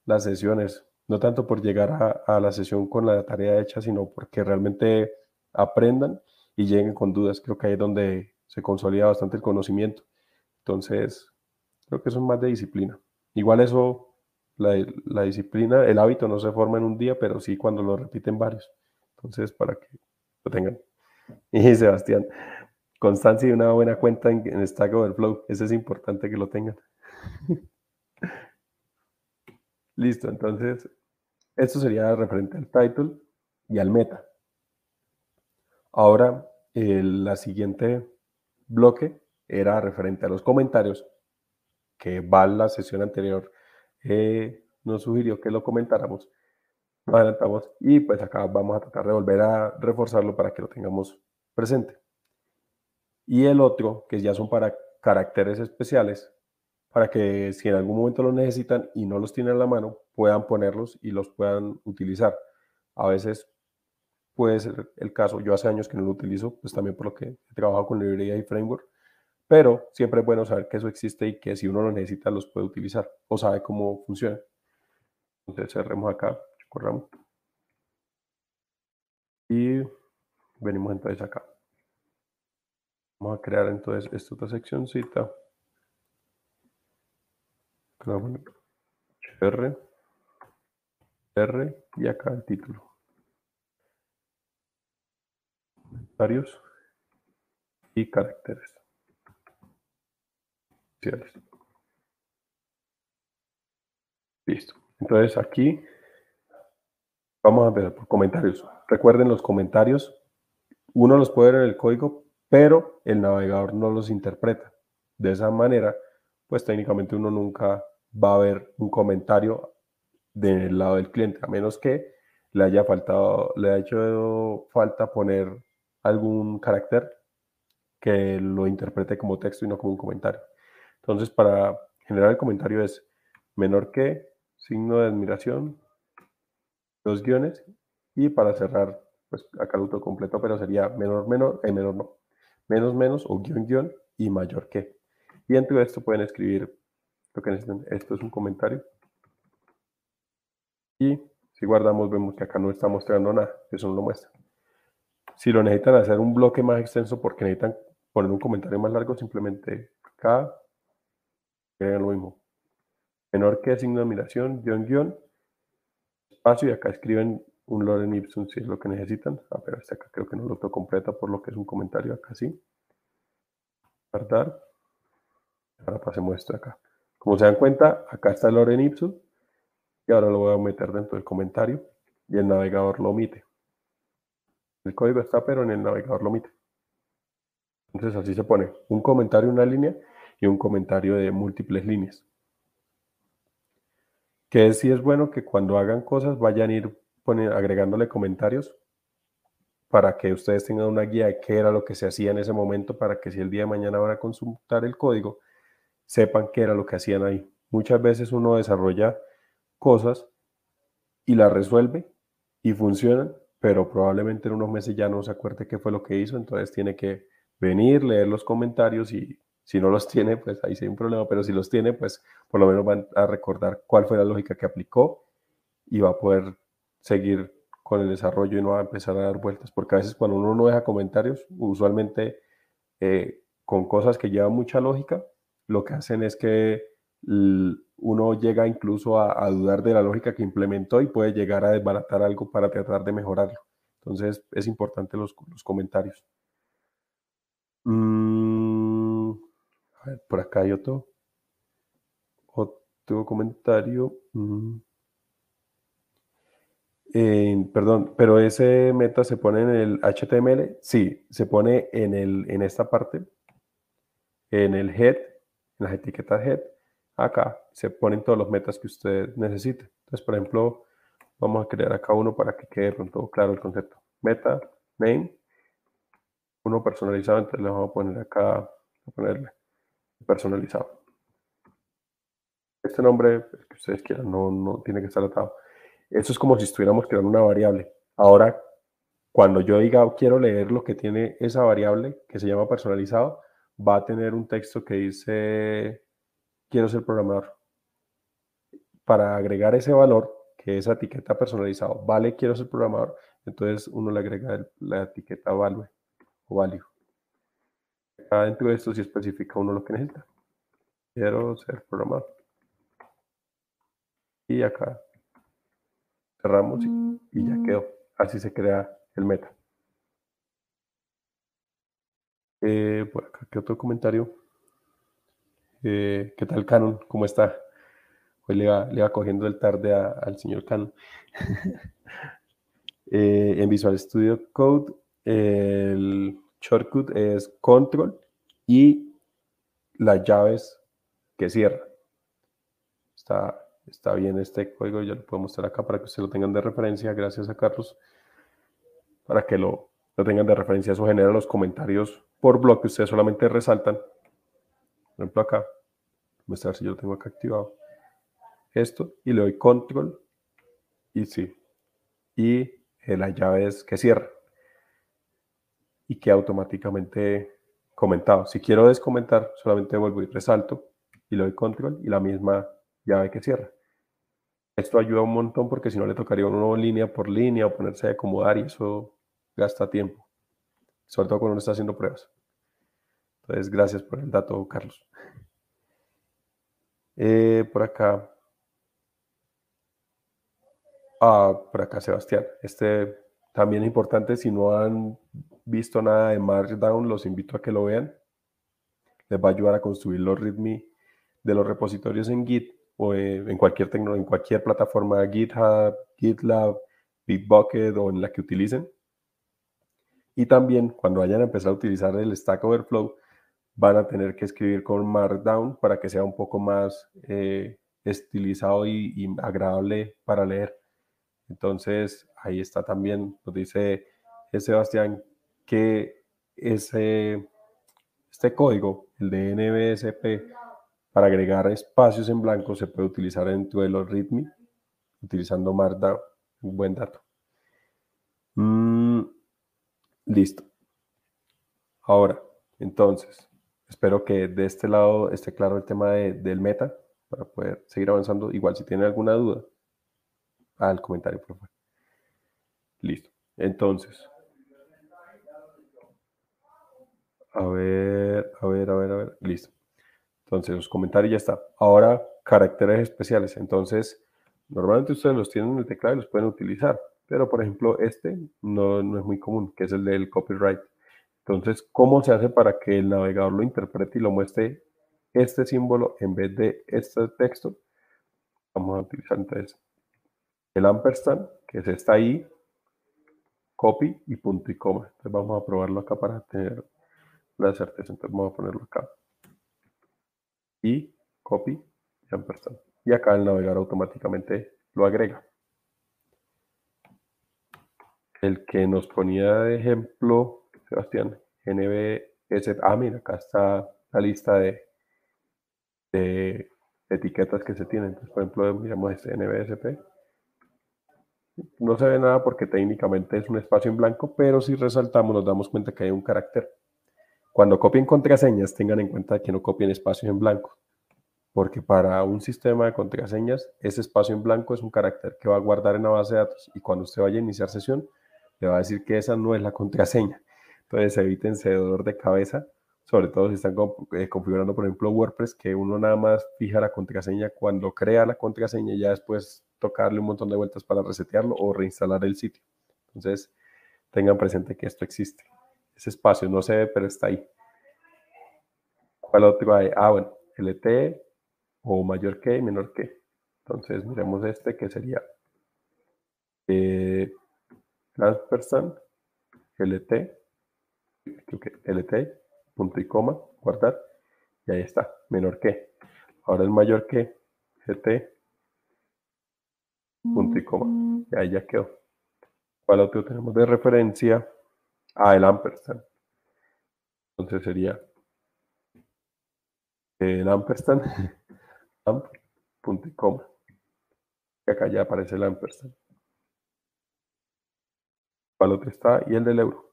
las sesiones, no tanto por llegar a, la sesión con la tarea hecha, sino porque realmente aprendan y lleguen con dudas. Creo que ahí es donde se consolida bastante el conocimiento. Entonces, creo que eso es más de disciplina. Igual eso, la, la disciplina, el hábito no se forma en un día, pero sí cuando lo repiten varios. Entonces, para que lo tengan. Y <laughs> Sebastián, constancia y una buena cuenta en, Stack Overflow. Eso es importante que lo tengan. <laughs> Listo, entonces, esto sería referente al title y al meta. Ahora, el la siguiente bloque era referente a los comentarios, que Val la sesión anterior eh, nos sugirió que lo comentáramos adelantamos y pues acá vamos a tratar de volver a reforzarlo para que lo tengamos presente. Y el otro, que ya son para caracteres especiales, para que si en algún momento lo necesitan y no los tienen a la mano, puedan ponerlos y los puedan utilizar. A veces puede ser el caso, yo hace años que no lo utilizo, pues también por lo que he trabajado con librería y framework, pero siempre es bueno saber que eso existe y que si uno lo necesita los puede utilizar o sabe cómo funciona. Entonces cerremos acá corramos. Y venimos entonces acá. Vamos a crear entonces esta otra seccióncita. R, R y acá el título. Comentarios y caracteres. Listo. Entonces aquí vamos a empezar por comentarios. Recuerden los comentarios. Uno los puede ver en el código, pero el navegador no los interpreta. De esa manera, pues técnicamente uno nunca va a ver un comentario del lado del cliente, a menos que le haya faltado, le haya hecho falta poner algún carácter que lo interprete como texto y no como un comentario. Entonces, para generar el comentario es menor que, signo de admiración, dos guiones, y para cerrar, pues acá lo completo, pero sería menor, menor, eh, menor no, menos, menos o guion, guion y mayor que. Y dentro de esto pueden escribir lo que necesiten. Esto es un comentario. Y si guardamos, vemos que acá no está mostrando nada, eso no lo muestra. Si lo necesitan hacer un bloque más extenso porque necesitan poner un comentario más largo, simplemente acá agregan lo mismo. Menor que signo de admiración, guion, guion, espacio y acá escriben un Loren Ipsum si es lo que necesitan. A ver, este acá creo que no lo tengo completa por lo que es un comentario acá sí. Guardar. Ahora pasemos esto acá. Como se dan cuenta, acá está el Loren Ipsum y ahora lo voy a meter dentro del comentario y el navegador lo omite. El código está, pero en el navegador lo omite. Entonces así se pone un comentario, una línea y un comentario de múltiples líneas. Que sí es bueno que cuando hagan cosas vayan a ir agregándole comentarios para que ustedes tengan una guía de qué era lo que se hacía en ese momento para que si el día de mañana van a consultar el código, sepan qué era lo que hacían ahí. Muchas veces uno desarrolla cosas y las resuelve y funcionan, pero probablemente en unos meses ya no se acuerde qué fue lo que hizo, entonces tiene que venir, leer los comentarios y si no los tiene, pues ahí sí hay un problema, pero si los tiene, pues por lo menos van a recordar cuál fue la lógica que aplicó y va a poder seguir con el desarrollo y no va a empezar a dar vueltas, porque a veces cuando uno no deja comentarios, usualmente eh, con cosas que llevan mucha lógica, lo que hacen es que uno llega incluso a, dudar de la lógica que implementó y puede llegar a desbaratar algo para tratar de mejorarlo. Entonces es importante los, comentarios. Mm, por acá hay otro, otro comentario. Mm. perdón, pero ese meta se pone en el HTML. Sí, se pone en, el, en esta parte, en el head, en las etiquetas head acá se ponen todos los metas que usted necesite. Entonces, por ejemplo, vamos a crear acá uno para que quede todo claro el concepto. Meta, name, uno personalizado, entonces le vamos a poner acá, a ponerle personalizado. Este nombre que ustedes quieran, no, no tiene que estar atado. Eso es como si estuviéramos creando una variable. Ahora, cuando yo diga quiero leer lo que tiene esa variable que se llama personalizado, va a tener un texto que dice quiero ser programador. Para agregar ese valor, que esa etiqueta personalizado, vale, quiero ser programador, entonces uno le agrega la etiqueta value o value. Acá dentro de esto sí especifica uno lo que necesita. Quiero ser programador. Y acá cerramos y, ya quedó. Así se crea el meta. Eh, por acá, ¿qué otro comentario? Eh, ¿Qué tal, Canon? ¿Cómo está? Hoy le va, le va cogiendo el tarde al señor Canon. <laughs> Eh, en Visual Studio Code, el shortcut es control y las llaves que cierran. Está, está bien este código, ya lo puedo mostrar acá para que ustedes lo tengan de referencia. Gracias a Carlos. Para que lo, lo tengan de referencia, eso genera los comentarios por bloque. Ustedes solamente resaltan por ejemplo acá, mostrar si yo lo tengo acá activado, esto, y le doy control, y sí, y eh, la llave es que cierra, y que automáticamente comentado. Si quiero descomentar, solamente vuelvo y resalto, y le doy control, y la misma llave que cierra. Esto ayuda un montón porque si no le tocaría uno línea por línea o ponerse a acomodar y eso gasta tiempo. Sobre todo cuando uno está haciendo pruebas. Entonces, gracias por el dato, Carlos. Eh, por acá. Ah, por acá, Sebastián. Este también es importante. Si no han visto nada de Markdown, los invito a que lo vean. Les va a ayudar a construir los README de los repositorios en Git o en cualquier, en cualquier plataforma GitHub, GitLab, Bitbucket o en la que utilicen. Y también cuando vayan a empezar a utilizar el Stack Overflow, van a tener que escribir con Markdown para que sea un poco más eh, estilizado y, agradable para leer. Entonces, ahí está también, nos dice Sebastián que ese, este código, el de NBSP, para agregar espacios en blanco se puede utilizar en Duelo README utilizando Markdown. Un buen dato. Mm, listo. Ahora, entonces, Espero que de este lado esté claro el tema del meta para poder seguir avanzando. Igual si tienen alguna duda, al comentario, por favor. Listo. Entonces. A ver, a ver, a ver, a ver. Listo. Entonces, los comentarios ya está. Ahora, caracteres especiales. Entonces, normalmente ustedes los tienen en el teclado y los pueden utilizar. Pero, por ejemplo, este no, no es muy común, que es el del copyright. Entonces, ¿cómo se hace para que el navegador lo interprete y lo muestre este símbolo en vez de este texto? Vamos a utilizar entonces el ampersand, que es esta ahí, copy y punto y coma. Entonces vamos a probarlo acá para tener la certeza. Entonces vamos a ponerlo acá. Y copy y ampersand. Y acá el navegador automáticamente lo agrega. El que nos ponía de ejemplo Sebastián. NBS. Ah, mira, acá está la lista de, de etiquetas que se tienen. Entonces, por ejemplo, miramos este NBSP. No se ve nada porque técnicamente es un espacio en blanco, pero si resaltamos nos damos cuenta que hay un carácter. Cuando copien contraseñas, tengan en cuenta que no copien espacios en blanco, porque para un sistema de contraseñas, ese espacio en blanco es un carácter que va a guardar en la base de datos y cuando usted vaya a iniciar sesión, le va a decir que esa no es la contraseña. Entonces evítense dolor de cabeza, sobre todo si están eh, configurando, por ejemplo, WordPress, que uno nada más fija la contraseña cuando crea la contraseña y ya después tocarle un montón de vueltas para resetearlo o reinstalar el sitio. Entonces, tengan presente que esto existe. Ese espacio no se ve, pero está ahí. ¿Cuál otro hay? Ah, bueno, LT o mayor que y menor que. Entonces, miremos este que sería eh, LT lt, punto y coma, guardar, y ahí está, menor que. Ahora el mayor que, gt, punto y coma, y ahí ya quedó. ¿Cuál otro tenemos de referencia? Ah, el ampersand. Entonces sería el ampersand, <laughs> amp, punto y coma. Y acá ya aparece el ampersand. ¿Cuál otro está? Y el del euro.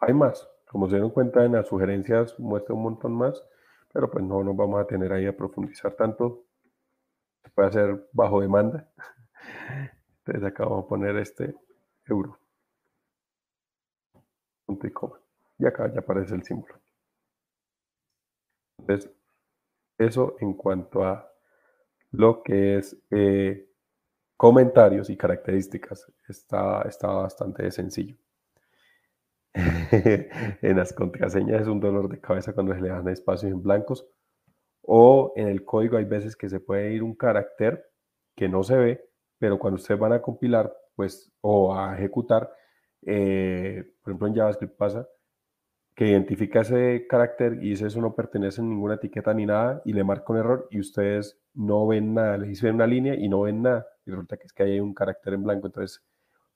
Hay más. Como se dieron cuenta en las sugerencias muestra un montón más, pero pues no nos vamos a tener ahí a profundizar tanto. Se puede hacer bajo demanda. <laughs> Entonces acá vamos a poner este euro. Punto y coma. Y acá ya aparece el símbolo. Entonces, eso en cuanto a lo que es eh, comentarios y características está, está bastante sencillo. <laughs> en las contraseñas es un dolor de cabeza cuando se le dan espacios en blancos. O en el código hay veces que se puede ir un carácter que no se ve, pero cuando ustedes van a compilar, pues, o a ejecutar, eh, por ejemplo en JavaScript pasa, que identifica ese carácter y ese eso no pertenece a ninguna etiqueta ni nada y le marca un error y ustedes no ven nada, les dice una línea y no ven nada y resulta que es que hay un carácter en blanco, entonces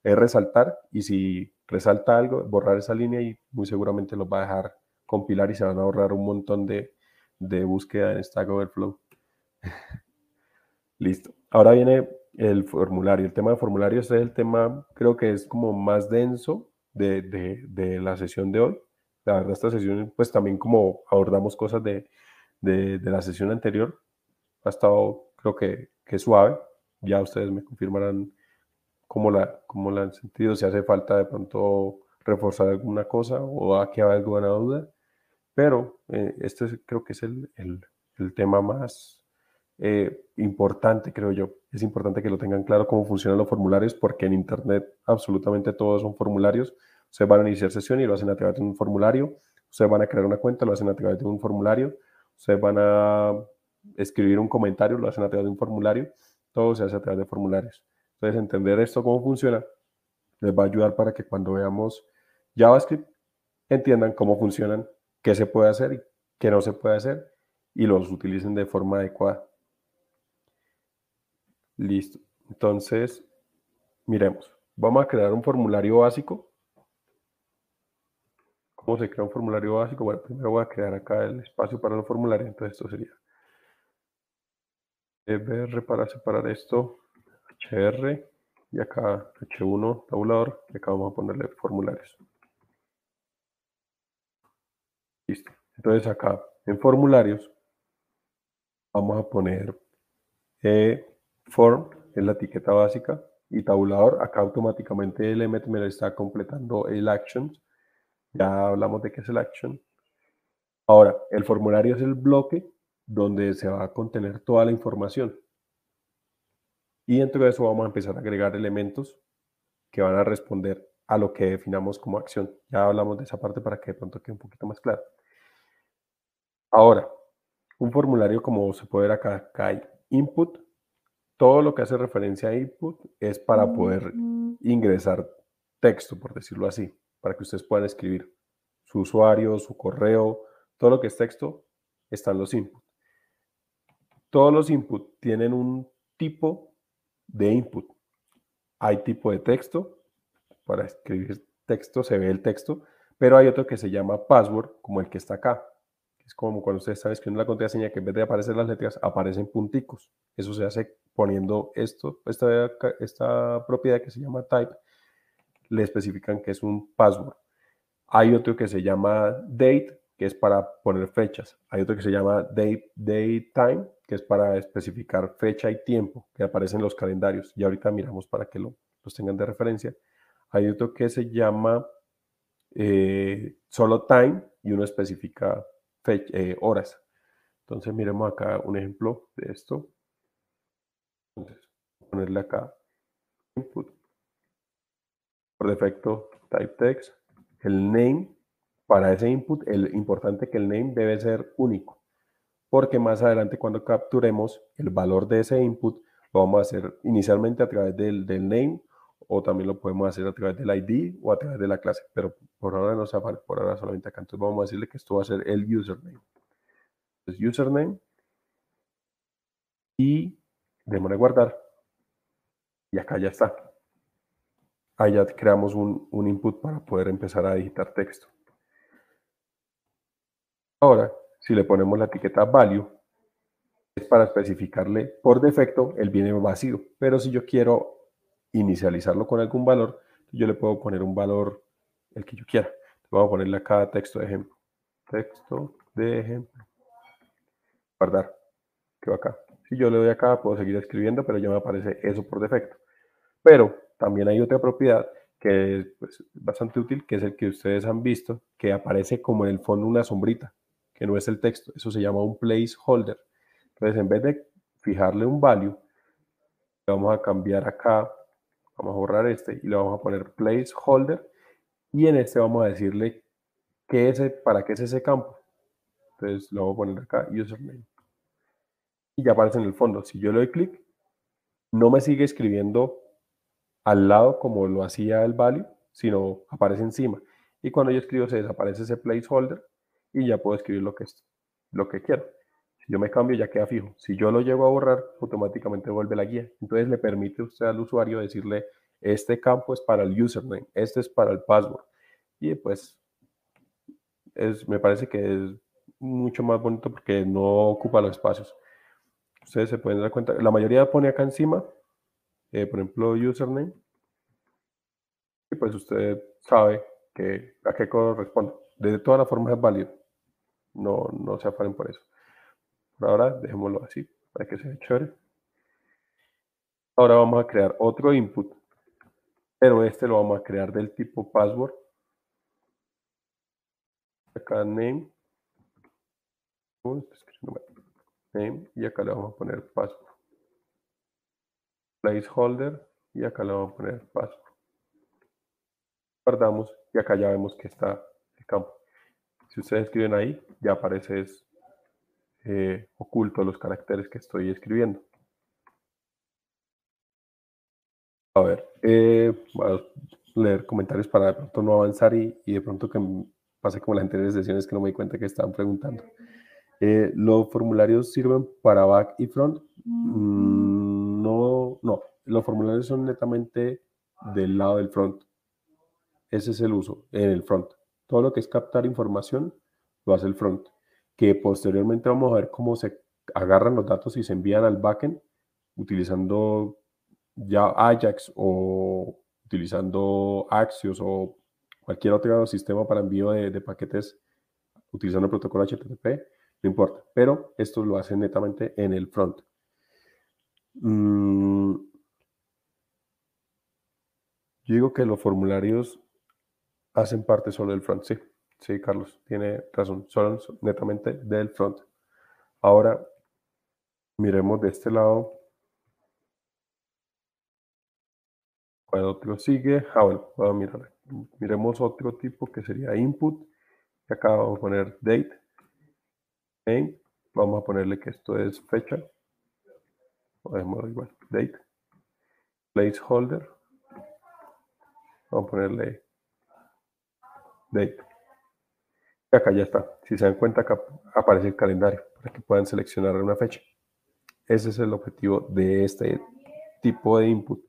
es resaltar y si resalta algo, borrar esa línea y muy seguramente los va a dejar compilar y se van a ahorrar un montón de, de búsqueda en Stack Overflow. <laughs> Listo. Ahora viene el formulario. El tema de formulario es el tema, creo que es como más denso de, de, la sesión de hoy. La verdad, esta sesión, pues también como abordamos cosas de, de la sesión anterior, ha estado, creo que, que suave. Ya ustedes me confirmarán cómo la, cómo la han sentido, si hace falta de pronto reforzar alguna cosa o a que alguna duda. Pero eh, este creo que es el, el, el tema más eh, importante, creo yo. Es importante que lo tengan claro cómo funcionan los formularios, porque en Internet absolutamente todos son formularios. Ustedes van a iniciar sesión y lo hacen a través de un formulario. Ustedes van a crear una cuenta, lo hacen a través de un formulario. Ustedes van a escribir un comentario, lo hacen a través de un formulario, todo se hace a través de formularios. Entonces, entender esto, cómo funciona, les va a ayudar para que cuando veamos JavaScript, entiendan cómo funcionan, qué se puede hacer y qué no se puede hacer, y los utilicen de forma adecuada. Listo. Entonces, miremos. Vamos a crear un formulario básico. ¿Cómo se crea un formulario básico? Bueno, primero voy a crear acá el espacio para el formulario. Entonces, esto sería br para separar esto, hr, y acá h1 tabulador, y acá vamos a ponerle formularios. Listo. Entonces acá en formularios vamos a poner eh, form, en la etiqueta básica, y tabulador, acá automáticamente el Emmet me está completando el action. Ya hablamos de qué es el action. Ahora, el formulario es el bloque donde se va a contener toda la información. Y dentro de eso vamos a empezar a agregar elementos que van a responder a lo que definamos como acción. Ya hablamos de esa parte para que de pronto quede un poquito más claro. Ahora, un formulario como se puede ver acá, acá hay input. Todo lo que hace referencia a input es para poder ingresar texto, por decirlo así, para que ustedes puedan escribir su usuario, su correo, todo lo que es texto, están los inputs. Todos los inputs tienen un tipo de input. Hay tipo de texto, para escribir texto se ve el texto, pero hay otro que se llama password, como el que está acá. Es como cuando ustedes están escribiendo la contraseña que en vez de aparecer las letras, aparecen punticos. Eso se hace poniendo esto, esta, esta propiedad que se llama type, le especifican que es un password. Hay otro que se llama date, que es para poner fechas. Hay otro que se llama date, date time, que es para especificar fecha y tiempo que aparecen en los calendarios. Y ahorita miramos para que lo, los tengan de referencia. Hay otro que se llama eh, solo time y uno especifica eh, horas. Entonces miremos acá un ejemplo de esto. Entonces, ponerle acá input. Por defecto, type text. El name, para ese input, el importante que el name debe ser único. Porque más adelante cuando capturemos el valor de ese input, lo vamos a hacer inicialmente a través del, del name o también lo podemos hacer a través del ID o a través de la clase, pero por ahora no se vale, por ahora solamente acá. Entonces vamos a decirle que esto va a ser el username. Entonces username y démosle guardar y acá ya está. Ahí ya creamos un, un input para poder empezar a digitar texto. Ahora, si le ponemos la etiqueta value, es para especificarle por defecto el viene vacío, pero si yo quiero inicializarlo con algún valor, yo le puedo poner un valor, el que yo quiera. Vamos a ponerle acá texto de ejemplo. Texto de ejemplo. Guardar. Que va acá. Si yo le doy acá, puedo seguir escribiendo, pero ya me aparece eso por defecto. Pero también hay otra propiedad que es pues, bastante útil, que es el que ustedes han visto, que aparece como en el fondo una sombrita, que no es el texto. Eso se llama un placeholder. Entonces, en vez de fijarle un value, vamos a cambiar acá Vamos a borrar este y le vamos a poner placeholder. Y en este vamos a decirle qué es, para qué es ese campo. Entonces lo voy a poner acá, username. Y ya aparece en el fondo. Si yo le doy clic, no me sigue escribiendo al lado como lo hacía el value, sino aparece encima. Y cuando yo escribo se desaparece ese placeholder y ya puedo escribir lo que, lo que quiero yo me cambio ya queda fijo. Si yo lo llego a borrar, automáticamente vuelve la guía. Entonces le permite usted al usuario decirle, este campo es para el username, este es para el password. Y pues es, me parece que es mucho más bonito porque no ocupa los espacios. Ustedes se pueden dar cuenta, la mayoría pone acá encima, eh, por ejemplo, username. Y pues usted sabe que a qué corresponde. De todas las formas es válido. No, no se afanen por eso. Por ahora dejémoslo así para que sea chévere. Ahora vamos a crear otro input, pero este lo vamos a crear del tipo password. Acá name. Name y acá le vamos a poner password. Placeholder y acá le vamos a poner password. Guardamos y acá ya vemos que está el campo. Si ustedes escriben ahí, ya aparece eh, oculto los caracteres que estoy escribiendo. A ver, eh, a leer comentarios para de pronto no avanzar y, de pronto que pase como las anteriores sesiones que no me di cuenta que estaban preguntando. Eh, ¿Los formularios sirven para back y front? Mm, no, no. Los formularios son netamente del lado del front. Ese es el uso en el front. Todo lo que es captar información lo hace el front. Que posteriormente vamos a ver cómo se agarran los datos y se envían al backend utilizando ya Ajax o utilizando Axios o cualquier otro sistema para envío de, paquetes utilizando el protocolo HTTP, no importa, pero esto lo hace netamente en el front. Mm, yo digo que los formularios hacen parte solo del front, sí, sí, Carlos, tiene razón, son netamente del front. Ahora, miremos de este lado ¿Cuál otro sigue? Ah, bueno, vamos a mirar. Miremos otro tipo que sería input. Acá vamos a poner date. Name. Vamos a ponerle que esto es fecha. Podemos igual. Date. Placeholder. Vamos a ponerle date. Y acá ya está. Si se dan cuenta, acá aparece el calendario para que puedan seleccionar una fecha. Ese es el objetivo de este tipo de input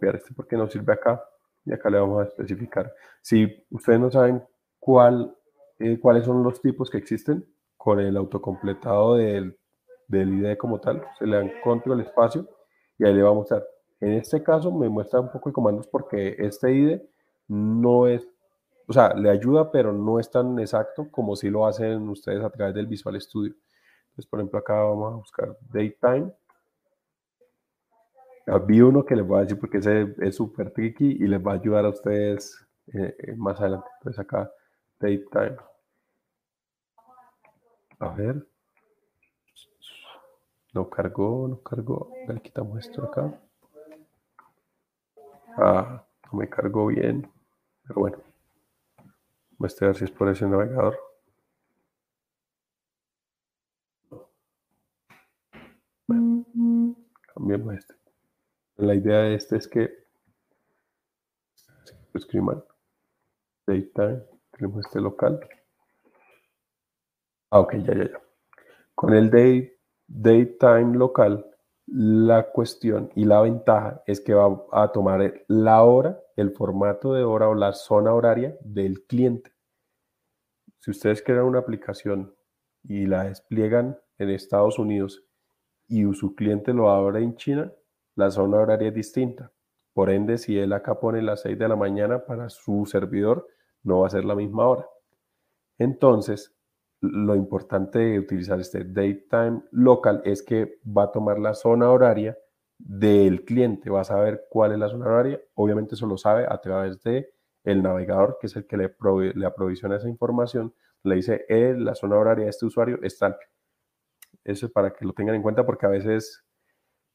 este porque no sirve acá y acá le vamos a especificar. Si ustedes no saben cuál, eh, cuáles son los tipos que existen con el autocompletado del, del ID como tal, se le dan control espacio y ahí le va a mostrar. En este caso me muestra un poco de comandos porque este ID no es, o sea, le ayuda, pero no es tan exacto como si lo hacen ustedes a través del Visual Studio. Entonces, por ejemplo, acá vamos a buscar datetime Ah, vi uno que les voy a decir porque ese es súper tricky y les va a ayudar a ustedes eh, eh, más adelante. Entonces acá, date time. A ver. No cargó, no cargó. Le quitamos esto acá. Ah, no me cargó bien. Pero bueno. Voy a ver si es por ese navegador. Bueno, cambiemos este. La idea de este es que escriban datetime, tenemos este local. Ah, ok, ya, ya, ya. Con el date, datetime local, la cuestión y la ventaja es que va a tomar la hora, el formato de hora o la zona horaria del cliente. Si ustedes crean una aplicación y la despliegan en Estados Unidos y su cliente lo abre en China, la zona horaria es distinta. Por ende, si él acá pone las 6 de la mañana para su servidor, no va a ser la misma hora. Entonces, lo importante de utilizar este datetime local es que va a tomar la zona horaria del cliente, va a saber cuál es la zona horaria. Obviamente eso lo sabe a través de el navegador, que es el que le, le aprovisiona esa información. Le dice, eh, la zona horaria de este usuario es tal. Eso es para que lo tengan en cuenta porque a veces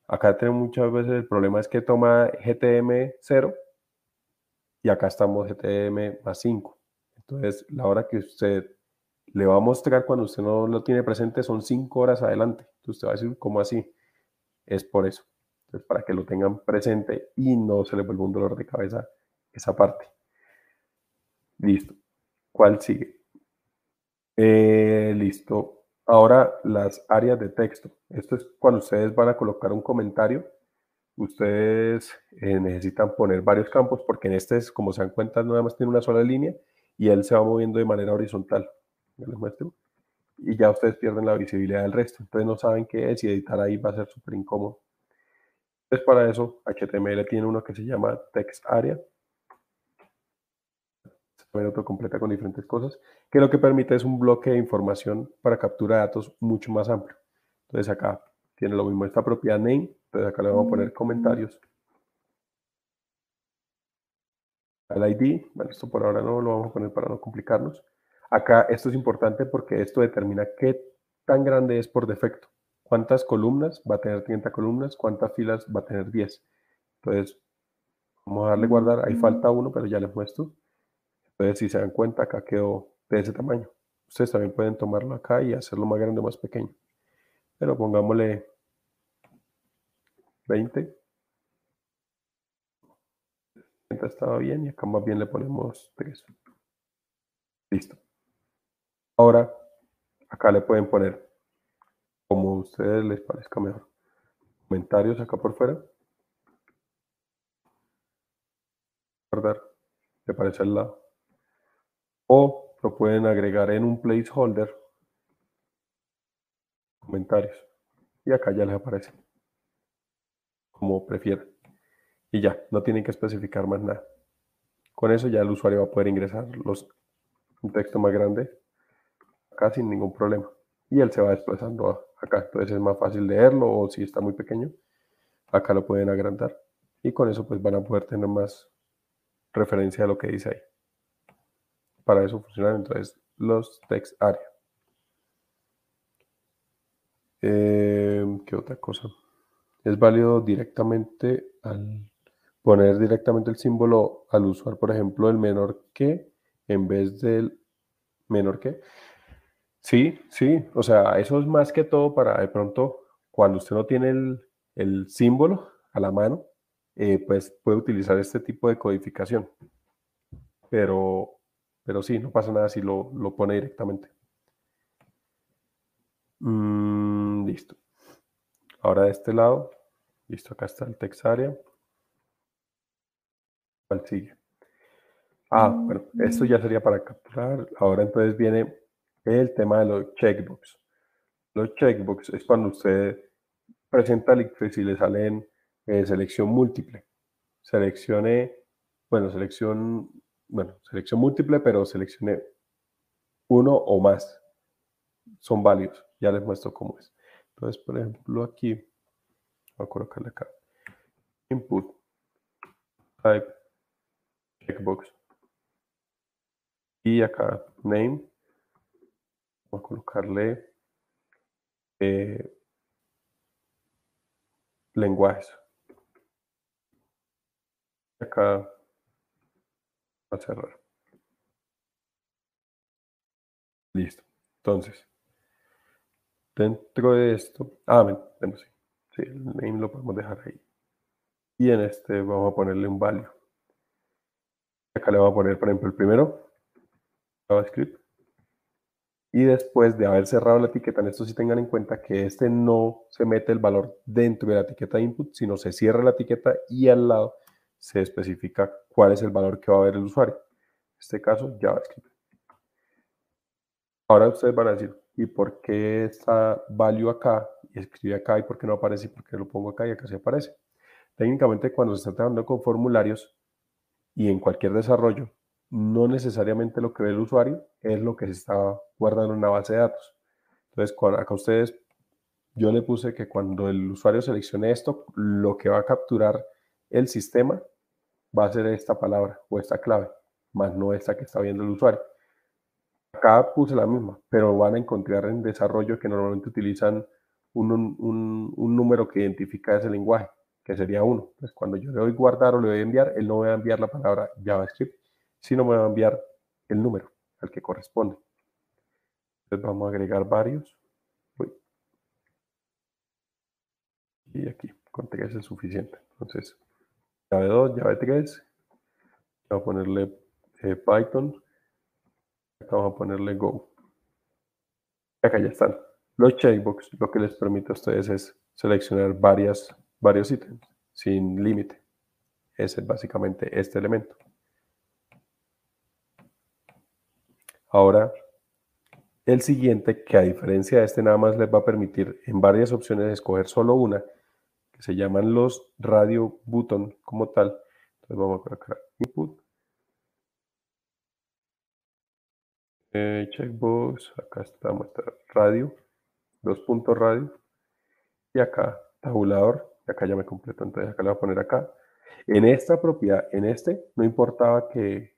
Acá tenemos muchas veces el problema es que toma GTM 0 y acá estamos GTM más 5. Entonces, la hora que usted le va a mostrar cuando usted no lo tiene presente son 5 horas adelante. Entonces, usted va a decir, ¿cómo así? Es por eso. Entonces, para que lo tengan presente y no se le vuelva un dolor de cabeza esa parte. Listo. ¿Cuál sigue? Eh, listo. Ahora las áreas de texto. Esto es cuando ustedes van a colocar un comentario. Ustedes eh, necesitan poner varios campos porque en este, es, como se dan cuenta, nada más tiene una sola línea y él se va moviendo de manera horizontal. Les muestro. Y ya ustedes pierden la visibilidad del resto. Entonces no saben qué es y editar ahí va a ser súper incómodo. Entonces para eso HTML tiene uno que se llama text area otro completa con diferentes cosas, que lo que permite es un bloque de información para captura de datos mucho más amplio. Entonces acá tiene lo mismo esta propiedad name, entonces acá le vamos a poner comentarios. El ID, bueno, esto por ahora no lo vamos a poner para no complicarnos. Acá esto es importante porque esto determina qué tan grande es por defecto. ¿Cuántas columnas va a tener 30 columnas? ¿Cuántas filas va a tener 10? Entonces, vamos a darle guardar. Ahí falta uno, pero ya les muestro. Entonces, si se dan cuenta, acá quedó de ese tamaño. Ustedes también pueden tomarlo acá y hacerlo más grande o más pequeño. Pero pongámosle 20. Estaba bien y acá más bien le ponemos 3. Listo. Ahora, acá le pueden poner, como a ustedes les parezca mejor, comentarios acá por fuera. Guardar, le parece al lado. O lo pueden agregar en un placeholder. Comentarios. Y acá ya les aparece. Como prefieran. Y ya, no tienen que especificar más nada. Con eso ya el usuario va a poder ingresar los, un texto más grande acá sin ningún problema. Y él se va desplazando acá. Entonces es más fácil leerlo o si está muy pequeño, acá lo pueden agrandar. Y con eso pues van a poder tener más referencia a lo que dice ahí. Para eso funcionan entonces los text area. Em, ¿Qué otra cosa? Es válido directamente al poner directamente el símbolo al usuario, por ejemplo, el menor que en vez del menor que. Sí, sí, o sea, eso es más que todo para de pronto, cuando usted no tiene el, símbolo a la mano, eh, pues puede utilizar este tipo de codificación. Pero, pero sí, no pasa nada si lo, pone directamente. Mm, listo. Ahora de este lado, listo, acá está el text area. ¿Cuál sigue? Ah, bueno, esto ya sería para capturar. Ahora entonces viene el tema de los checkbox. Los checkbox es cuando usted presenta el y le salen eh, selección múltiple. Seleccione, bueno, selección, bueno, selección múltiple, pero seleccione uno o más. Son válidos. Ya les muestro cómo es. Entonces, por ejemplo, aquí, voy a colocarle acá. Input, type, checkbox. Y acá, name, a colocarle eh, lenguajes. Acá a cerrar. Listo. Entonces, dentro de esto, ah, bueno, sí, sí, el name lo podemos dejar ahí. Y en este vamos a ponerle un value. Acá le vamos a poner, por ejemplo, el primero, JavaScript y después de haber cerrado la etiqueta, en esto sí tengan en cuenta que este no se mete el valor dentro de la etiqueta input, sino se cierra la etiqueta y al lado se especifica cuál es el valor que va a ver el usuario. En este caso, JavaScript. Ahora ustedes van a decir, ¿y por qué está value acá y escribe acá y por qué no aparece y por qué lo pongo acá y acá se aparece? Técnicamente, cuando se está trabajando con formularios y en cualquier desarrollo, no necesariamente lo que ve el usuario es lo que se está guardando en una base de datos. Entonces, acá ustedes, yo le puse que cuando el usuario seleccione esto, lo que va a capturar el sistema va a ser esta palabra o esta clave, más no esta que está viendo el usuario. Acá puse la misma, pero van a encontrar en desarrollo que normalmente utilizan un, un número que identifica ese lenguaje, que sería uno. Entonces, cuando yo le doy guardar o le doy enviar, él no va a enviar la palabra JavaScript, si no me va a enviar el número al que corresponde. Entonces vamos a agregar varios. Y aquí, con 3 es suficiente. Entonces, llave 2, llave 3. Vamos a ponerle eh, Python. Acá vamos a ponerle Go. Acá ya están. Los checkbox lo que les permite a ustedes es seleccionar varias, varios ítems sin límite. Ese es básicamente este elemento. Ahora, el siguiente, que a diferencia de este nada más les va a permitir en varias opciones escoger solo una, que se llaman los radio button como tal. Entonces vamos a colocar input. Eh, checkbox, acá está nuestra radio, dos puntos radio. Y acá tabulador, y acá ya me completo, entonces acá le voy a poner acá. En esta propiedad, en este, no importaba que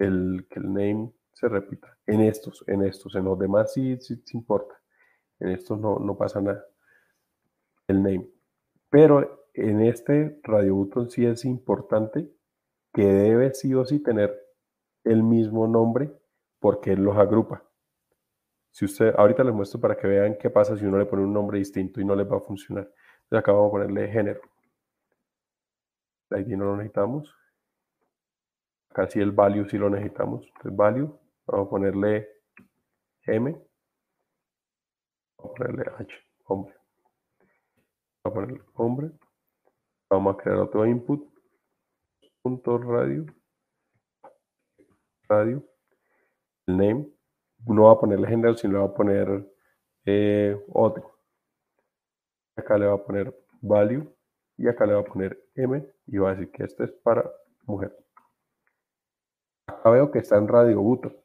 el, que el name se repita. En estos, en estos, en los demás sí, sí, importa. En estos no, no, pasa nada. El name. Pero en este radio button sí es importante que debe sí o sí tener el mismo nombre porque él los agrupa. Si usted, ahorita les muestro para que vean qué pasa si uno le pone un nombre distinto y no les va a funcionar. Entonces acá vamos a ponerle género. El ID no lo necesitamos. Acá sí el value sí lo necesitamos. Entonces value, vamos a ponerle M. Vamos a ponerle H, hombre. Vamos a ponerle hombre. Vamos a crear otro input. Punto radio. Radio. El name no va a ponerle género, sino va a poner eh, otro. Acá le va a poner value y acá le va a poner M y va a decir que este es para mujer. Acá veo que está en radio button,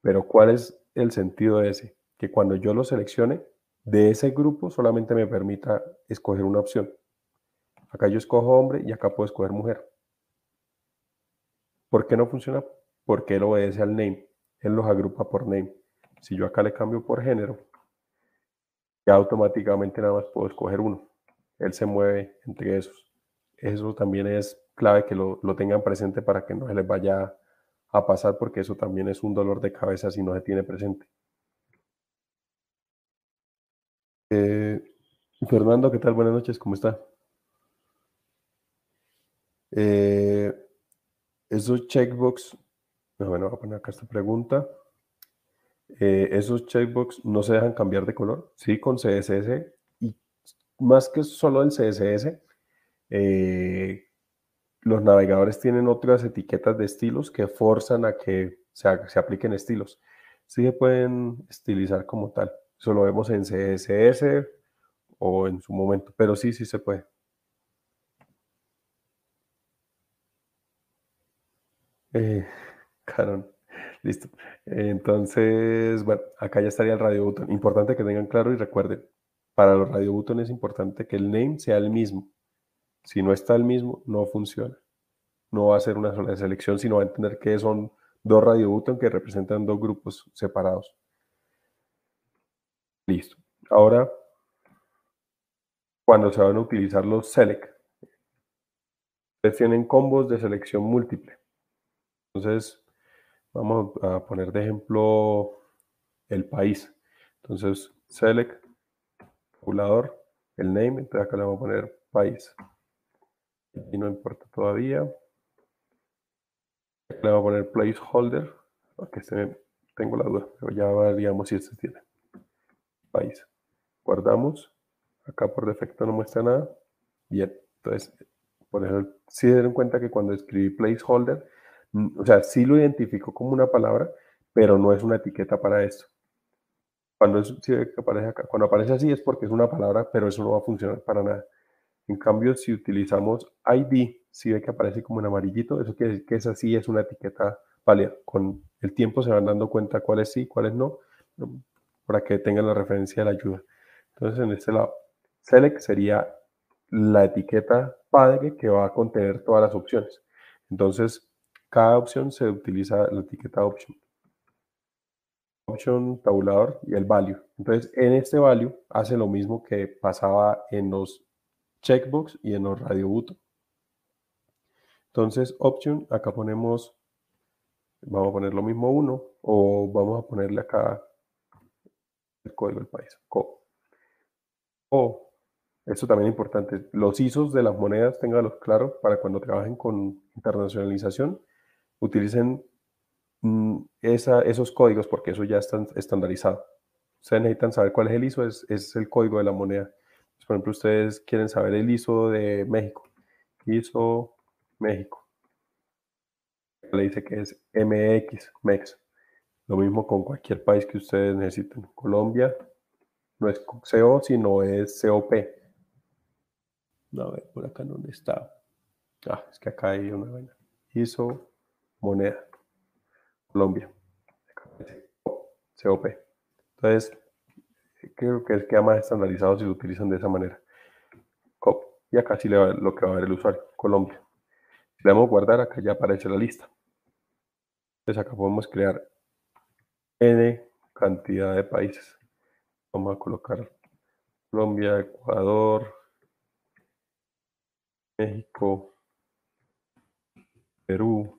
pero ¿cuál es el sentido de ese? Que cuando yo lo seleccione, de ese grupo solamente me permita escoger una opción. Acá yo escojo hombre y acá puedo escoger mujer. ¿Por qué no funciona? Porque él obedece al name. Él los agrupa por name. Si yo acá le cambio por género, ya automáticamente nada más puedo escoger uno. Él se mueve entre esos. Eso también es clave que lo, tengan presente para que no se les vaya a pasar porque eso también es un dolor de cabeza si no se tiene presente. Eh, Fernando, ¿qué tal? Buenas noches, ¿cómo está? Eh, esos checkbox, bueno, voy a poner acá esta pregunta. Eh, esos checkbox no se dejan cambiar de color, sí, con CSS y más que solo el CSS, eh, los navegadores tienen otras etiquetas de estilos que forzan a que se, apliquen estilos. Sí se pueden estilizar como tal. Eso lo vemos en CSS o en su momento, pero sí, sí se puede. Eh, <laughs> Caron. Listo. Entonces, bueno, acá ya estaría el radio button. Importante que tengan claro y recuerden, para los radio button es importante que el name sea el mismo. Si no está el mismo, no funciona. No va a ser una sola selección, sino va a entender que son dos radio button que representan dos grupos separados. Listo. Ahora, cuando se van a utilizar los select, ustedes tienen combos de selección múltiple. Entonces, Vamos a poner de ejemplo el país. Entonces, select, tabulador, el name, entonces acá le vamos a poner país. Y no importa todavía. Le vamos a poner placeholder, porque este tengo la duda, pero ya veríamos si este tiene. País. Guardamos. Acá por defecto no muestra nada. Bien, entonces, por ejemplo, si den cuenta que cuando escribí placeholder, o sea, sí lo identifico como una palabra, pero no es una etiqueta para esto. Cuando, aparece acá, cuando aparece así es porque es una palabra, pero eso no va a funcionar para nada. En cambio, si utilizamos ID, si ve que aparece como en amarillito, eso quiere decir que esa sí es una etiqueta válida. Con el tiempo se van dando cuenta cuáles sí, cuáles no, para que tengan la referencia de la ayuda. Entonces, en este lado, select sería la etiqueta padre que va a contener todas las opciones. Entonces, cada opción se utiliza la etiqueta option. Option, tabulador y el value. Entonces, en este value hace lo mismo que pasaba en los checkbox y en los radio button. Entonces, option, acá ponemos, vamos a poner lo mismo uno o vamos a ponerle acá el código del país. O, esto también es importante, los ISOs de las monedas, ténganlos claros para cuando trabajen con internacionalización utilicen mm, esos códigos porque eso ya está estandarizado. Ustedes necesitan saber cuál es el ISO, es, el código de la moneda. Por ejemplo, ustedes quieren saber el ISO de México. ISO México. Le dice que es MX, MEX. Lo mismo con cualquier país que ustedes necesiten. Colombia no es CO, sino es COP. A ver, por acá dónde está. Ah, es que acá hay una vaina. ISO moneda. Colombia. COP. Entonces, creo que queda más estandarizado si lo utilizan de esa manera. Y acá sí le va, lo que va a ver el usuario. Colombia. Si le damos guardar, acá ya aparece la lista. Entonces acá podemos crear N cantidad de países. Vamos a colocar Colombia, Ecuador, México, Perú,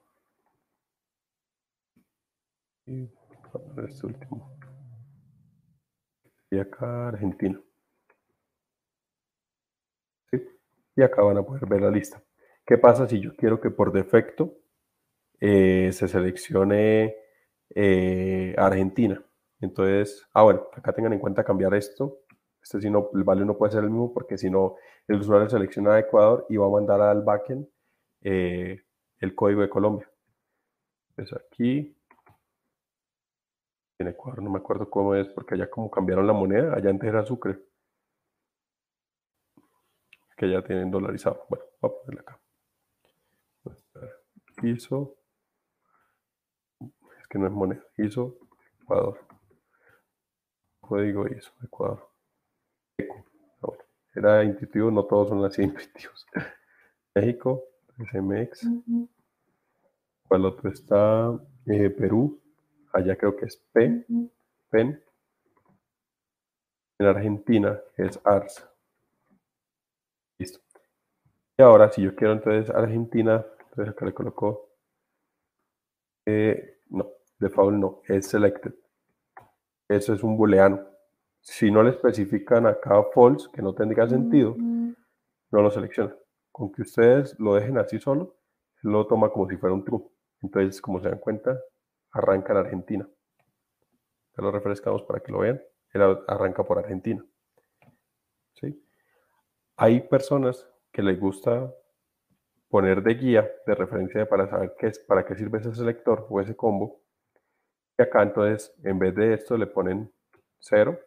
este último. Y acá Argentina. Y acá van a poder ver la lista. ¿Qué pasa si yo quiero que por defecto eh, se seleccione eh, Argentina? Entonces, ah, bueno, acá tengan en cuenta cambiar esto. Este si no, el value no puede ser el mismo porque si no, el usuario selecciona Ecuador y va a mandar al backend eh, el código de Colombia. Entonces aquí, en Ecuador, no me acuerdo cómo es porque allá como cambiaron la moneda, allá antes era Sucre. Que ya tienen dolarizado. Bueno, voy a ponerle acá. ISO. Es que no es moneda. ISO, Ecuador. Código ISO, Ecuador. era intuitivo, no todos son así <laughs> intuitivos. México, SMX. ¿Cuál otro está? Eh, Perú. Allá creo que es P. PEN. En Argentina es ARS. Listo. Y ahora, si yo quiero entonces Argentina, entonces acá le coloco. Eh, no, default no, es selected. Eso es un booleano. Si no le especifican acá false, que no tendría sentido, no lo selecciona. Con que ustedes lo dejen así solo, lo toma como si fuera un true. Entonces, como se dan cuenta, arranca en Argentina. Ya lo refrescamos para que lo vean. Él arranca por Argentina. ¿Sí? Hay personas que les gusta poner de guía, de referencia para saber qué es, para qué sirve ese selector o ese combo. Y acá entonces, en vez de esto, le ponen 0.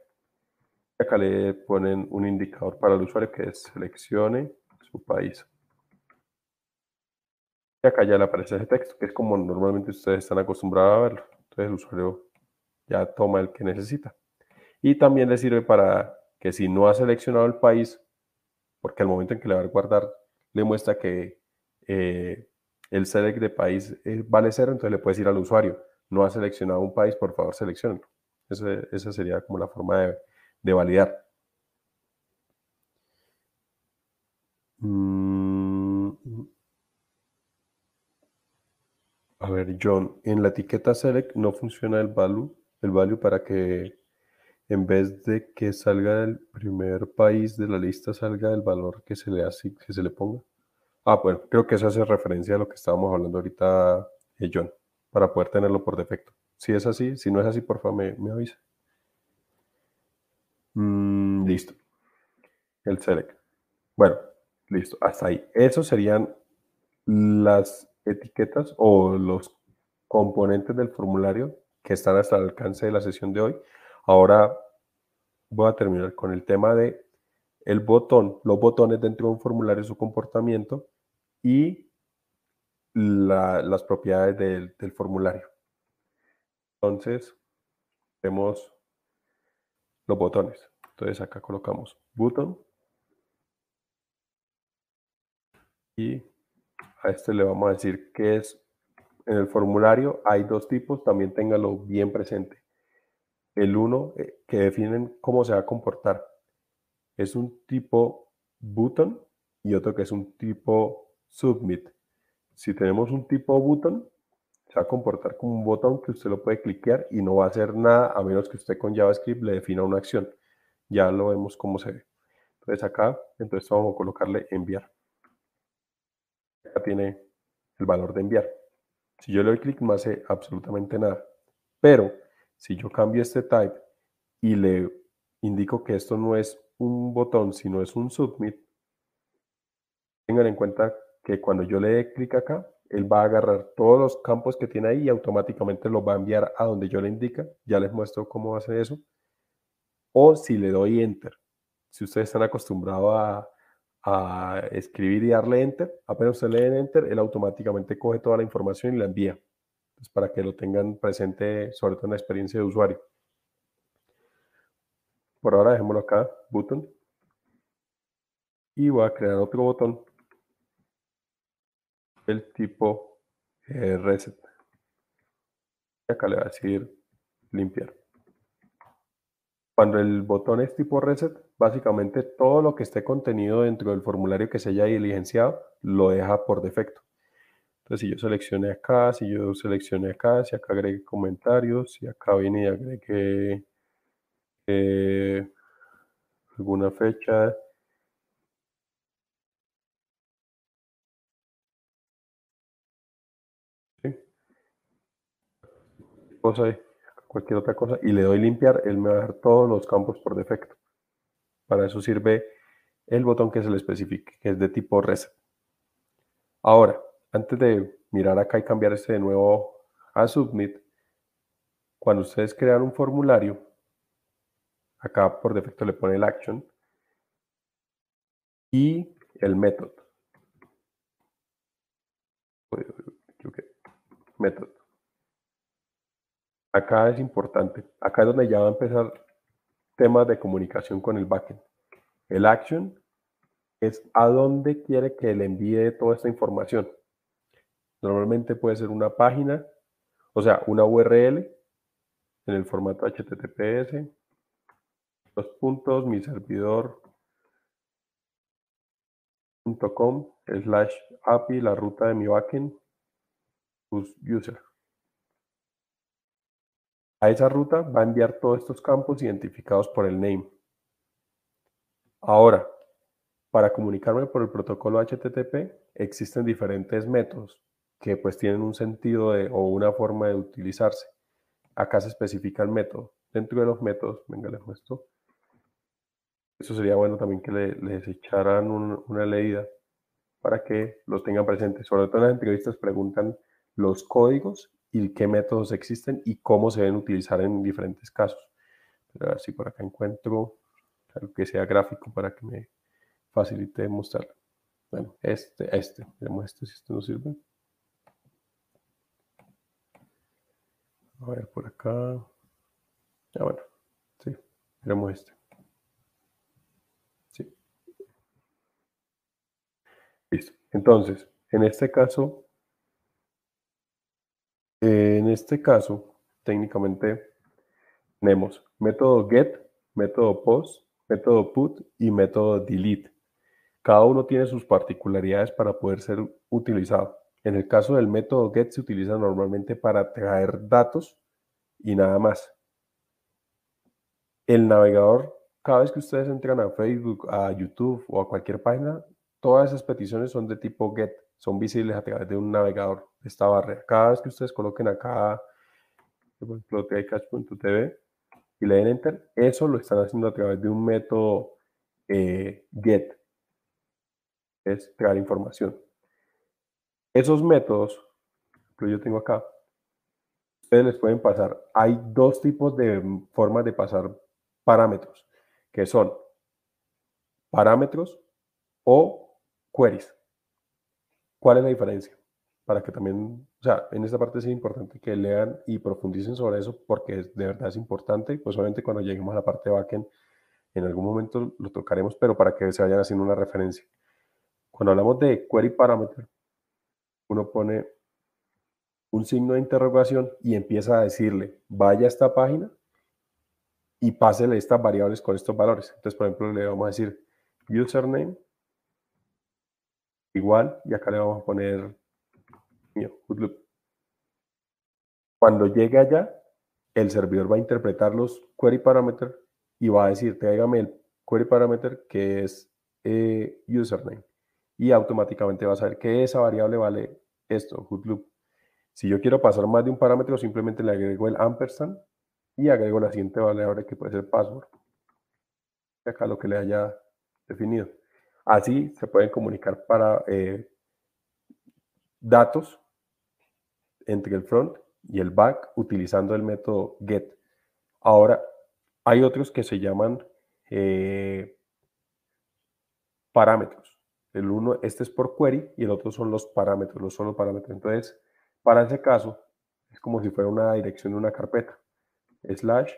Y acá le ponen un indicador para el usuario que es seleccione su país. Acá ya le aparece ese texto, que es como normalmente ustedes están acostumbrados a verlo. Entonces el usuario ya toma el que necesita. Y también le sirve para que si no ha seleccionado el país, porque al momento en que le va a guardar le muestra que eh, el select de país eh, vale cero, entonces le puedes ir al usuario, no ha seleccionado un país, por favor seleccionenlo. esa sería como la forma de, validar. Ver, John, en la etiqueta select no funciona el value, el value para que en vez de que salga del primer país de la lista, salga el valor que se le, hace, que se le ponga. Ah, bueno, creo que eso hace referencia a lo que estábamos hablando ahorita, eh, John, para poder tenerlo por defecto. Si es así, si no es así, por favor, me, me avisa. Mm, listo. El select. Bueno, listo, hasta ahí. Esos serían las etiquetas o los componentes del formulario que están hasta el alcance de la sesión de hoy. Ahora voy a terminar con el tema de el botón, los botones dentro de un formulario, su comportamiento y las propiedades del, del, formulario. Entonces, vemos los botones. Entonces acá colocamos button y a este le vamos a decir que es en el formulario hay dos tipos, también téngalo bien presente el uno eh, que definen cómo se va a comportar. Es un tipo button y otro que es un tipo submit. Si tenemos un tipo button, se va a comportar como un botón que usted lo puede cliquear y no va a hacer nada a menos que usted con JavaScript le defina una acción. Ya lo vemos cómo se ve. Entonces acá, entonces vamos a colocarle enviar. Tiene el valor de enviar. Si yo le doy clic no hace absolutamente nada. Pero si yo cambio este type y le indico que esto no es un botón, sino es un submit, tengan en cuenta que cuando yo le dé clic acá, él va a agarrar todos los campos que tiene ahí y automáticamente los va a enviar a donde yo le indica. Ya les muestro cómo hace eso. O si le doy enter. Si ustedes están acostumbrados a, a escribir y darle enter, apenas usted le den enter, él automáticamente coge toda la información y la envía. Pues, para que lo tengan presente, sobre todo en la experiencia de usuario. Por ahora dejémoslo acá, button. Y voy a crear otro botón. El tipo reset. Y acá le voy a decir limpiar. Cuando el botón es tipo reset, básicamente todo lo que esté contenido dentro del formulario que se haya diligenciado lo deja por defecto. Entonces, si yo seleccioné acá, si yo seleccioné acá, si acá agregué comentarios, si acá viene y agregué eh, alguna fecha. Cosa, cualquier otra cosa, y le doy limpiar, él me va a dar todos los campos por defecto. Para eso sirve el botón que se le especifique, que es de tipo reset. Ahora, antes de mirar acá y cambiar este de nuevo a submit, cuando ustedes crean un formulario, acá por defecto le pone el action y el método. Método. Acá es importante. Acá es donde ya va a empezar temas de comunicación con el backend. El action es a dónde quiere que le envíe toda esta información. Normalmente puede ser una página, o sea, una URL en el formato HTTPS, los puntos, mi servidor.com slash API, la ruta de mi backend, user. A esa ruta va a enviar todos estos campos identificados por el name. Ahora, para comunicarme por el protocolo HTTP existen diferentes métodos que pues tienen un sentido o una forma de utilizarse. Acá se especifica el método. Dentro de los métodos, venga, les muestro. Eso sería bueno también que les echaran una leída para que los tengan presentes. Sobre todo en las entrevistas preguntan los códigos y qué métodos existen y cómo se deben utilizar en diferentes casos. a ver si por acá encuentro algo que sea gráfico para que me facilite mostrarlo. Bueno, este, este, miremos este si esto no sirve. A ver, por acá. Ya bueno, sí, miremos este. Sí. Listo. Entonces, en este caso, en este caso, técnicamente, tenemos método get, método post, método put y método delete. Cada uno tiene sus particularidades para poder ser utilizado. En el caso del método get se utiliza normalmente para traer datos y nada más. El navegador, cada vez que ustedes entran a Facebook, a YouTube o a cualquier página, todas esas peticiones son de tipo get, son visibles a través de un navegador, esta barrera. Cada vez que ustedes coloquen acá, por ejemplo, tcache.tv y le den enter, eso lo están haciendo a través de un método eh, get, es traer información. Esos métodos, que yo tengo acá, ustedes les pueden pasar. Hay dos tipos de formas de pasar parámetros, que son parámetros o queries. ¿Cuál es la diferencia? Para que también, o sea, en esta parte es importante que lean y profundicen sobre eso porque de verdad es importante. Pues obviamente cuando lleguemos a la parte de backend, en algún momento lo tocaremos, pero para que se vayan haciendo una referencia. Cuando hablamos de query parameter, uno pone un signo de interrogación y empieza a decirle, vaya a esta página y pásele estas variables con estos valores. Entonces, por ejemplo, le vamos a decir username igual y acá le vamos a poner Cuando llegue allá, el servidor va a interpretar los query parameter y va a decir, tráigame el query parameter que es eh, username y automáticamente va a saber que esa variable vale esto, loop. Si yo quiero pasar más de un parámetro, simplemente le agrego el ampersand y agrego la siguiente variable que puede ser password. Acá lo que le haya definido. Así se pueden comunicar para eh, datos entre el front y el back utilizando el método get. Ahora, hay otros que se llaman eh, parámetros. El uno, este es por query y el otro son los parámetros, los solo parámetros. Entonces, para ese caso, es como si fuera una dirección de una carpeta. Slash,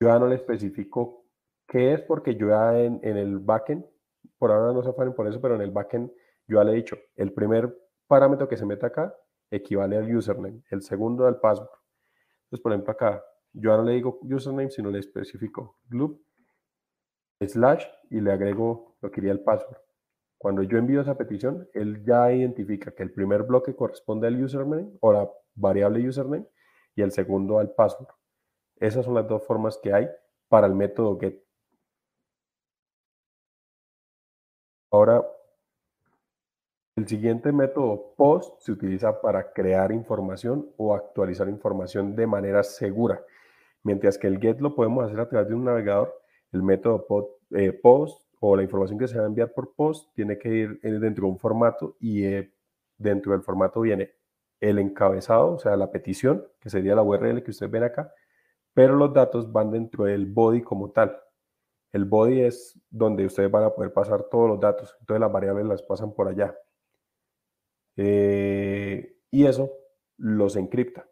yo ya no le especifico qué es porque yo ya en, en el backend por ahora no se afanen por eso, pero en el backend yo ya le he dicho, el primer parámetro que se mete acá equivale al username, el segundo al password. Entonces, por ejemplo, acá yo ya no le digo username, sino le especifico loop slash y le agrego lo que iría el password. Cuando yo envío esa petición, él ya identifica que el primer bloque corresponde al username o la variable username y el segundo al password. Esas son las dos formas que hay para el método get. Ahora, el siguiente método post se utiliza para crear información o actualizar información de manera segura. Mientras que el get lo podemos hacer a través de un navegador, el método eh, post o la información que se va a enviar por post tiene que ir dentro de un formato y eh, dentro del formato viene el encabezado, o sea, la petición, que sería la URL que ustedes ven acá, pero los datos van dentro del body como tal. El body es donde ustedes van a poder pasar todos los datos, entonces las variables las pasan por allá. Eh, y eso los encripta.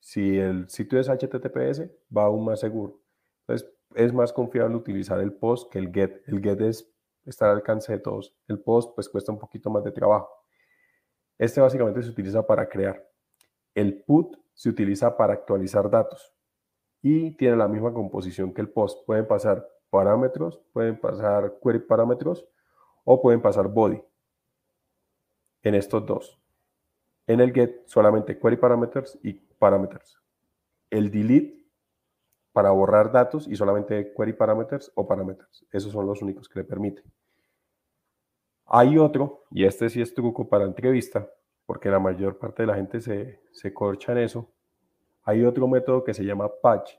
Si el sitio es HTTPS, va aún más seguro. Entonces, es más confiable utilizar el post que el get. El get es estar al alcance de todos. El post, pues, cuesta un poquito más de trabajo. Este básicamente se utiliza para crear. El put se utiliza para actualizar datos y tiene la misma composición que el post. Pueden pasar parámetros, pueden pasar query parámetros o pueden pasar body. En estos dos. En el get solamente query parameters y parameters. El delete para borrar datos y solamente query parameters o parameters. Esos son los únicos que le permiten. Hay otro, y este sí es truco para entrevista, porque la mayor parte de la gente se, se corcha en eso. Hay otro método que se llama patch.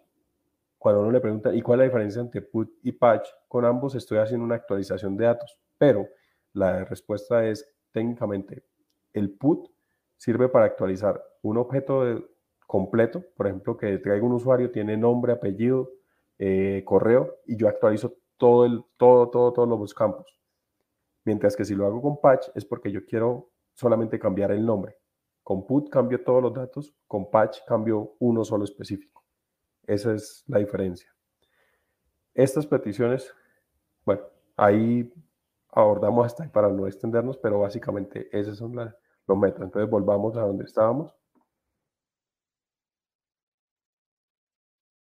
Cuando uno le pregunta, ¿y cuál es la diferencia entre put y patch? Con ambos estoy haciendo una actualización de datos, pero la respuesta es técnicamente el put sirve para actualizar un objeto completo, por ejemplo, que traiga un usuario, tiene nombre, apellido, eh, correo, y yo actualizo todo el, todo, todo, todos los campos. Mientras que si lo hago con patch es porque yo quiero solamente cambiar el nombre. Con put cambio todos los datos, con patch cambio uno solo específico. Esa es la diferencia. Estas peticiones, bueno, ahí abordamos hasta para no extendernos, pero básicamente esos son los métodos. Entonces volvamos a donde estábamos.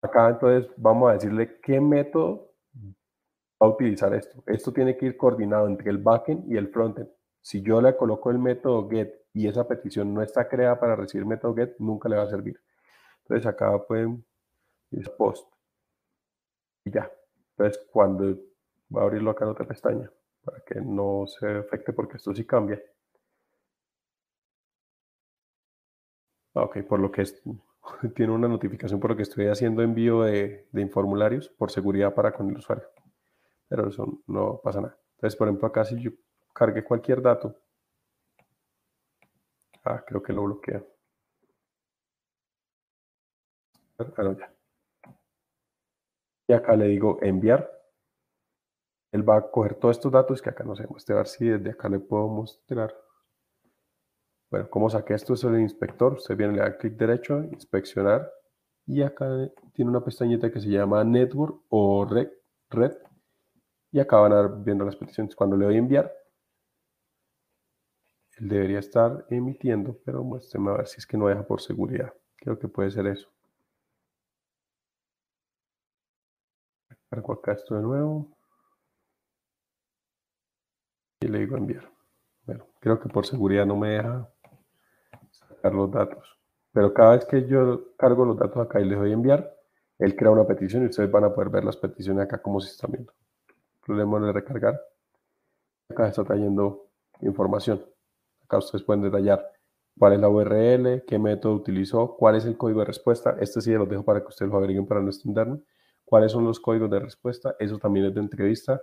Acá entonces vamos a decirle qué método va a utilizar esto. Esto tiene que ir coordinado entre el backend y el frontend. Si yo le coloco el método get y esa petición no está creada para recibir método get, nunca le va a servir. Entonces acá pueden ir post. Y ya. Entonces cuando va a abrirlo acá en otra pestaña para que no se afecte porque esto sí cambia. Ok, por lo que es, <laughs> tiene una notificación por lo que estoy haciendo envío de, de formularios por seguridad para con el usuario. Pero eso no pasa nada. Entonces, por ejemplo, acá si yo cargue cualquier dato. Ah, creo que lo bloquea. Ah, ya. Y acá le digo enviar. Él va a coger todos estos datos que acá no sé, a ver si desde acá le puedo mostrar. Bueno, ¿cómo saqué esto? Es el inspector. Usted viene, le da clic derecho, inspeccionar. Y acá tiene una pestañita que se llama Network o Red. red y acá van a ver viendo las peticiones. Cuando le doy enviar, él debería estar emitiendo, pero muéstrame a ver si es que no deja por seguridad. Creo que puede ser eso. Cargo acá esto de nuevo. Y le digo enviar. Creo que por seguridad no me deja sacar los datos. Pero cada vez que yo cargo los datos acá y le doy enviar, él crea una petición y ustedes van a poder ver las peticiones acá como se están viendo. Problema de recargar. Acá está trayendo información. Acá ustedes pueden detallar cuál es la URL, qué método utilizó, cuál es el código de respuesta. Este sí lo dejo para que ustedes lo averigüen para no extenderme. ¿Cuáles son los códigos de respuesta? Eso también es de entrevista.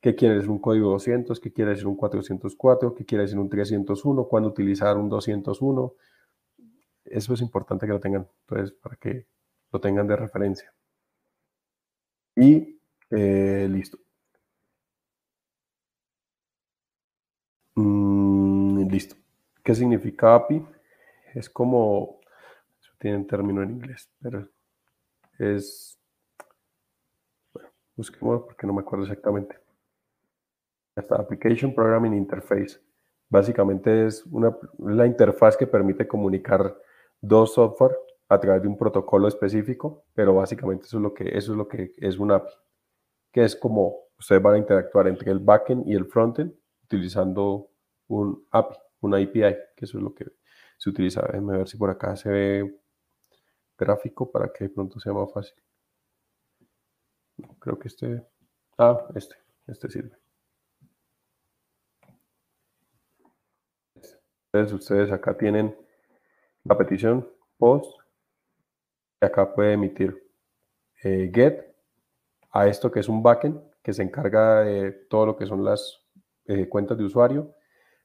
¿Qué quiere decir un código 200? ¿Qué quiere decir un 404? ¿Qué quiere decir un 301? ¿Cuándo utilizar un 201? Eso es importante que lo tengan, entonces, para que lo tengan de referencia. Y eh, listo. Listo. ¿Qué significa API? Es como, tiene un término en inglés, pero es, busquemos porque no me acuerdo exactamente. Esta Application Programming Interface. Básicamente es una, la interfaz que permite comunicar dos software a través de un protocolo específico, pero básicamente eso es lo que, eso es, lo que es un API, que es como ustedes van a interactuar entre el backend y el frontend utilizando un API, una API, que eso es lo que se utiliza. Déjenme ver si por acá se ve gráfico para que de pronto sea más fácil. Creo que este, ah, este, este sirve. Entonces ustedes acá tienen la petición, post, y acá puede emitir eh, get a esto que es un backend que se encarga de todo lo que son las eh, cuentas de usuario,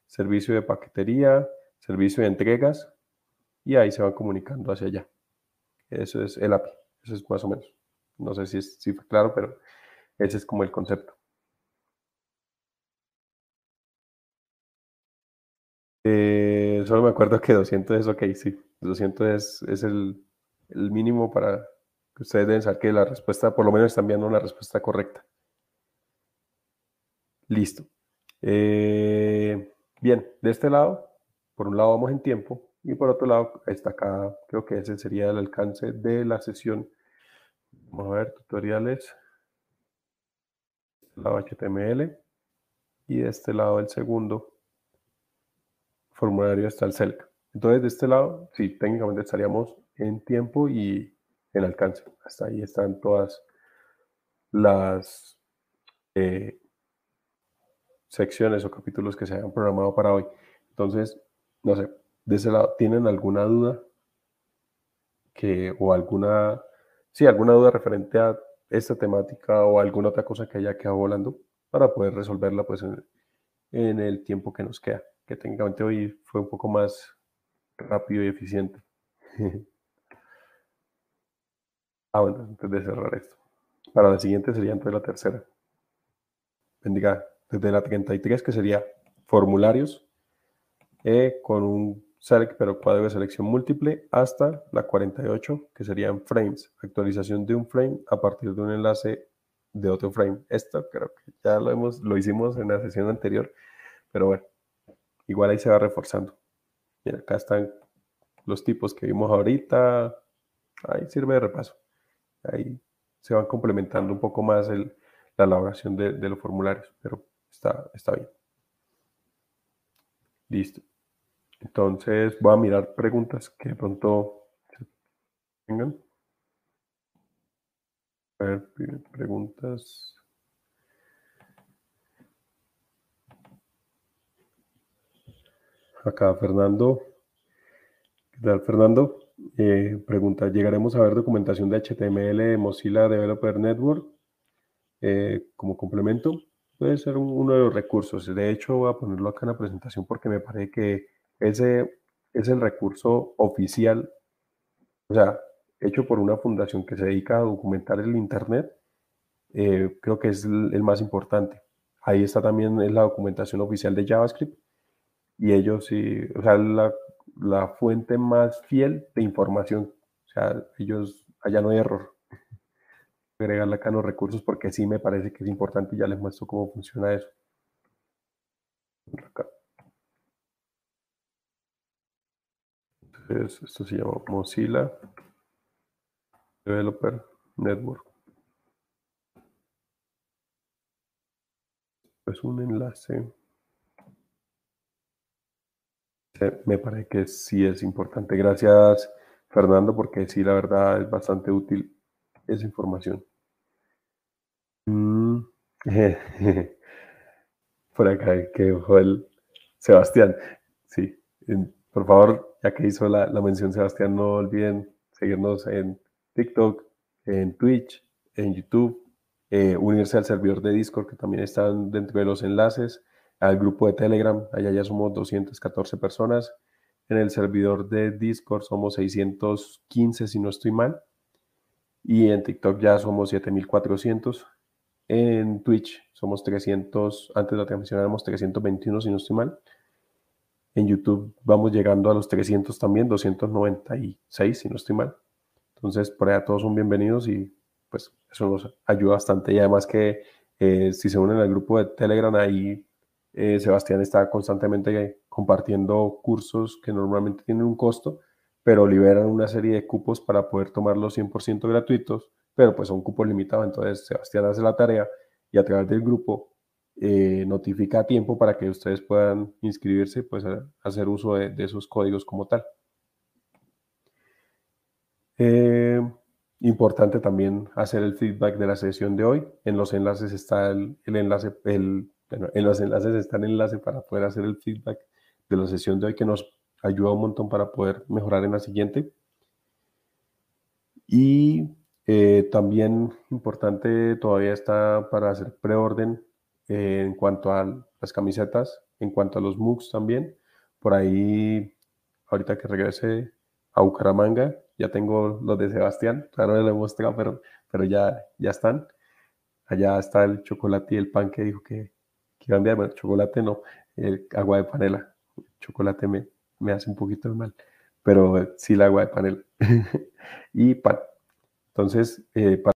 servicio de paquetería, servicio de entregas y ahí se van comunicando hacia allá. Eso es el API, eso es más o menos. No sé si, si fue claro, pero ese es como el concepto. Eh, solo me acuerdo que 200 es ok, sí. 200 es, es el, el, mínimo para que ustedes deben saber que la respuesta, por lo menos están viendo una respuesta correcta. Listo. Eh, bien, de este lado, por un lado vamos en tiempo y por otro lado está acá, creo que ese sería el alcance de la sesión. Vamos a ver, tutoriales. Este lado HTML y de este lado el segundo formulario está el CELC. Entonces de este lado, sí, técnicamente estaríamos en tiempo y en alcance. Hasta ahí están todas las eh, secciones o capítulos que se hayan programado para hoy. Entonces, no sé, de ese lado, ¿tienen alguna duda? Que, o alguna, sí, alguna duda referente a esta temática o alguna otra cosa que haya quedado volando para poder resolverla pues en, el tiempo que nos queda, que técnicamente hoy fue un poco más rápido y eficiente. <laughs> ah, bueno, antes de cerrar esto. Para la siguiente sería entonces la tercera. Bendiga desde la 33, que sería formularios, eh, con un pero cuadro de selección múltiple, hasta la 48, que serían frames, actualización de un frame a partir de un enlace de otro frame. Esto creo que ya lo, hemos, lo hicimos en la sesión anterior, pero bueno, igual ahí se va reforzando. Mira, acá están los tipos que vimos ahorita, ahí sirve de repaso. Ahí se van complementando un poco más el, la elaboración de, de los formularios, pero Está, está bien. Listo. Entonces voy a mirar preguntas que de pronto tengan. A ver, preguntas. Acá Fernando. ¿Qué tal, Fernando? Eh, pregunta, ¿llegaremos a ver documentación de HTML de Mozilla Developer Network eh, como complemento? puede ser uno de los recursos. De hecho, voy a ponerlo acá en la presentación porque me parece que ese es el recurso oficial, o sea, hecho por una fundación que se dedica a documentar el Internet, eh, creo que es el, más importante. Ahí está también la documentación oficial de JavaScript y ellos sí, o sea, la, la fuente más fiel de información. O sea, ellos, allá no hay error <laughs> agregarle acá los recursos porque sí me parece que es importante y ya les muestro cómo funciona eso. Esto se llama Mozilla Developer Network. Es un enlace. Me parece que sí es importante. Gracias, Fernando, porque sí, la verdad es bastante útil esa información. Mm, <laughs> por acá que el Sebastián. Sí, por favor, ya que hizo la, mención Sebastián, no olviden seguirnos en TikTok, en Twitch, en YouTube, eh, unirse al servidor de Discord que también están dentro de los enlaces, al grupo de Telegram, allá ya somos 214 personas, en el servidor de Discord somos 615 si no estoy mal, y en TikTok ya somos 7400 en Twitch somos 300, antes de la transmisión éramos 321 si no estoy mal. En YouTube vamos llegando a los 300 también, 296 si no estoy mal. Entonces por allá todos son bienvenidos y pues eso nos ayuda bastante. Y además que eh, si se unen al grupo de Telegram ahí eh, Sebastián está constantemente compartiendo cursos que normalmente tienen un costo, pero liberan una serie de cupos para poder tomarlos 100% gratuitos pero pues son cupos limitados, entonces Sebastián hace la tarea y a través del grupo eh, notifica a tiempo para que ustedes puedan inscribirse, pues hacer uso de, esos códigos como tal. Eh, importante también hacer el feedback de la sesión de hoy. En los enlaces está el, enlace, el, en los enlaces está el enlace para poder hacer el feedback de la sesión de hoy que nos ayuda un montón para poder mejorar en la siguiente. Y eh, también importante todavía está para hacer preorden eh, en cuanto a las camisetas, en cuanto a los MOOCs también. Por ahí, ahorita que regrese a Bucaramanga, ya tengo los de Sebastián, claro, no lo he mostrado, pero, pero ya, ya están. Allá está el chocolate y el pan que dijo que, que iba a enviar. Bueno, chocolate no, el agua de panela. chocolate me, me hace un poquito de mal, pero sí el agua de panela. <laughs> y pan. Entonces, eh, para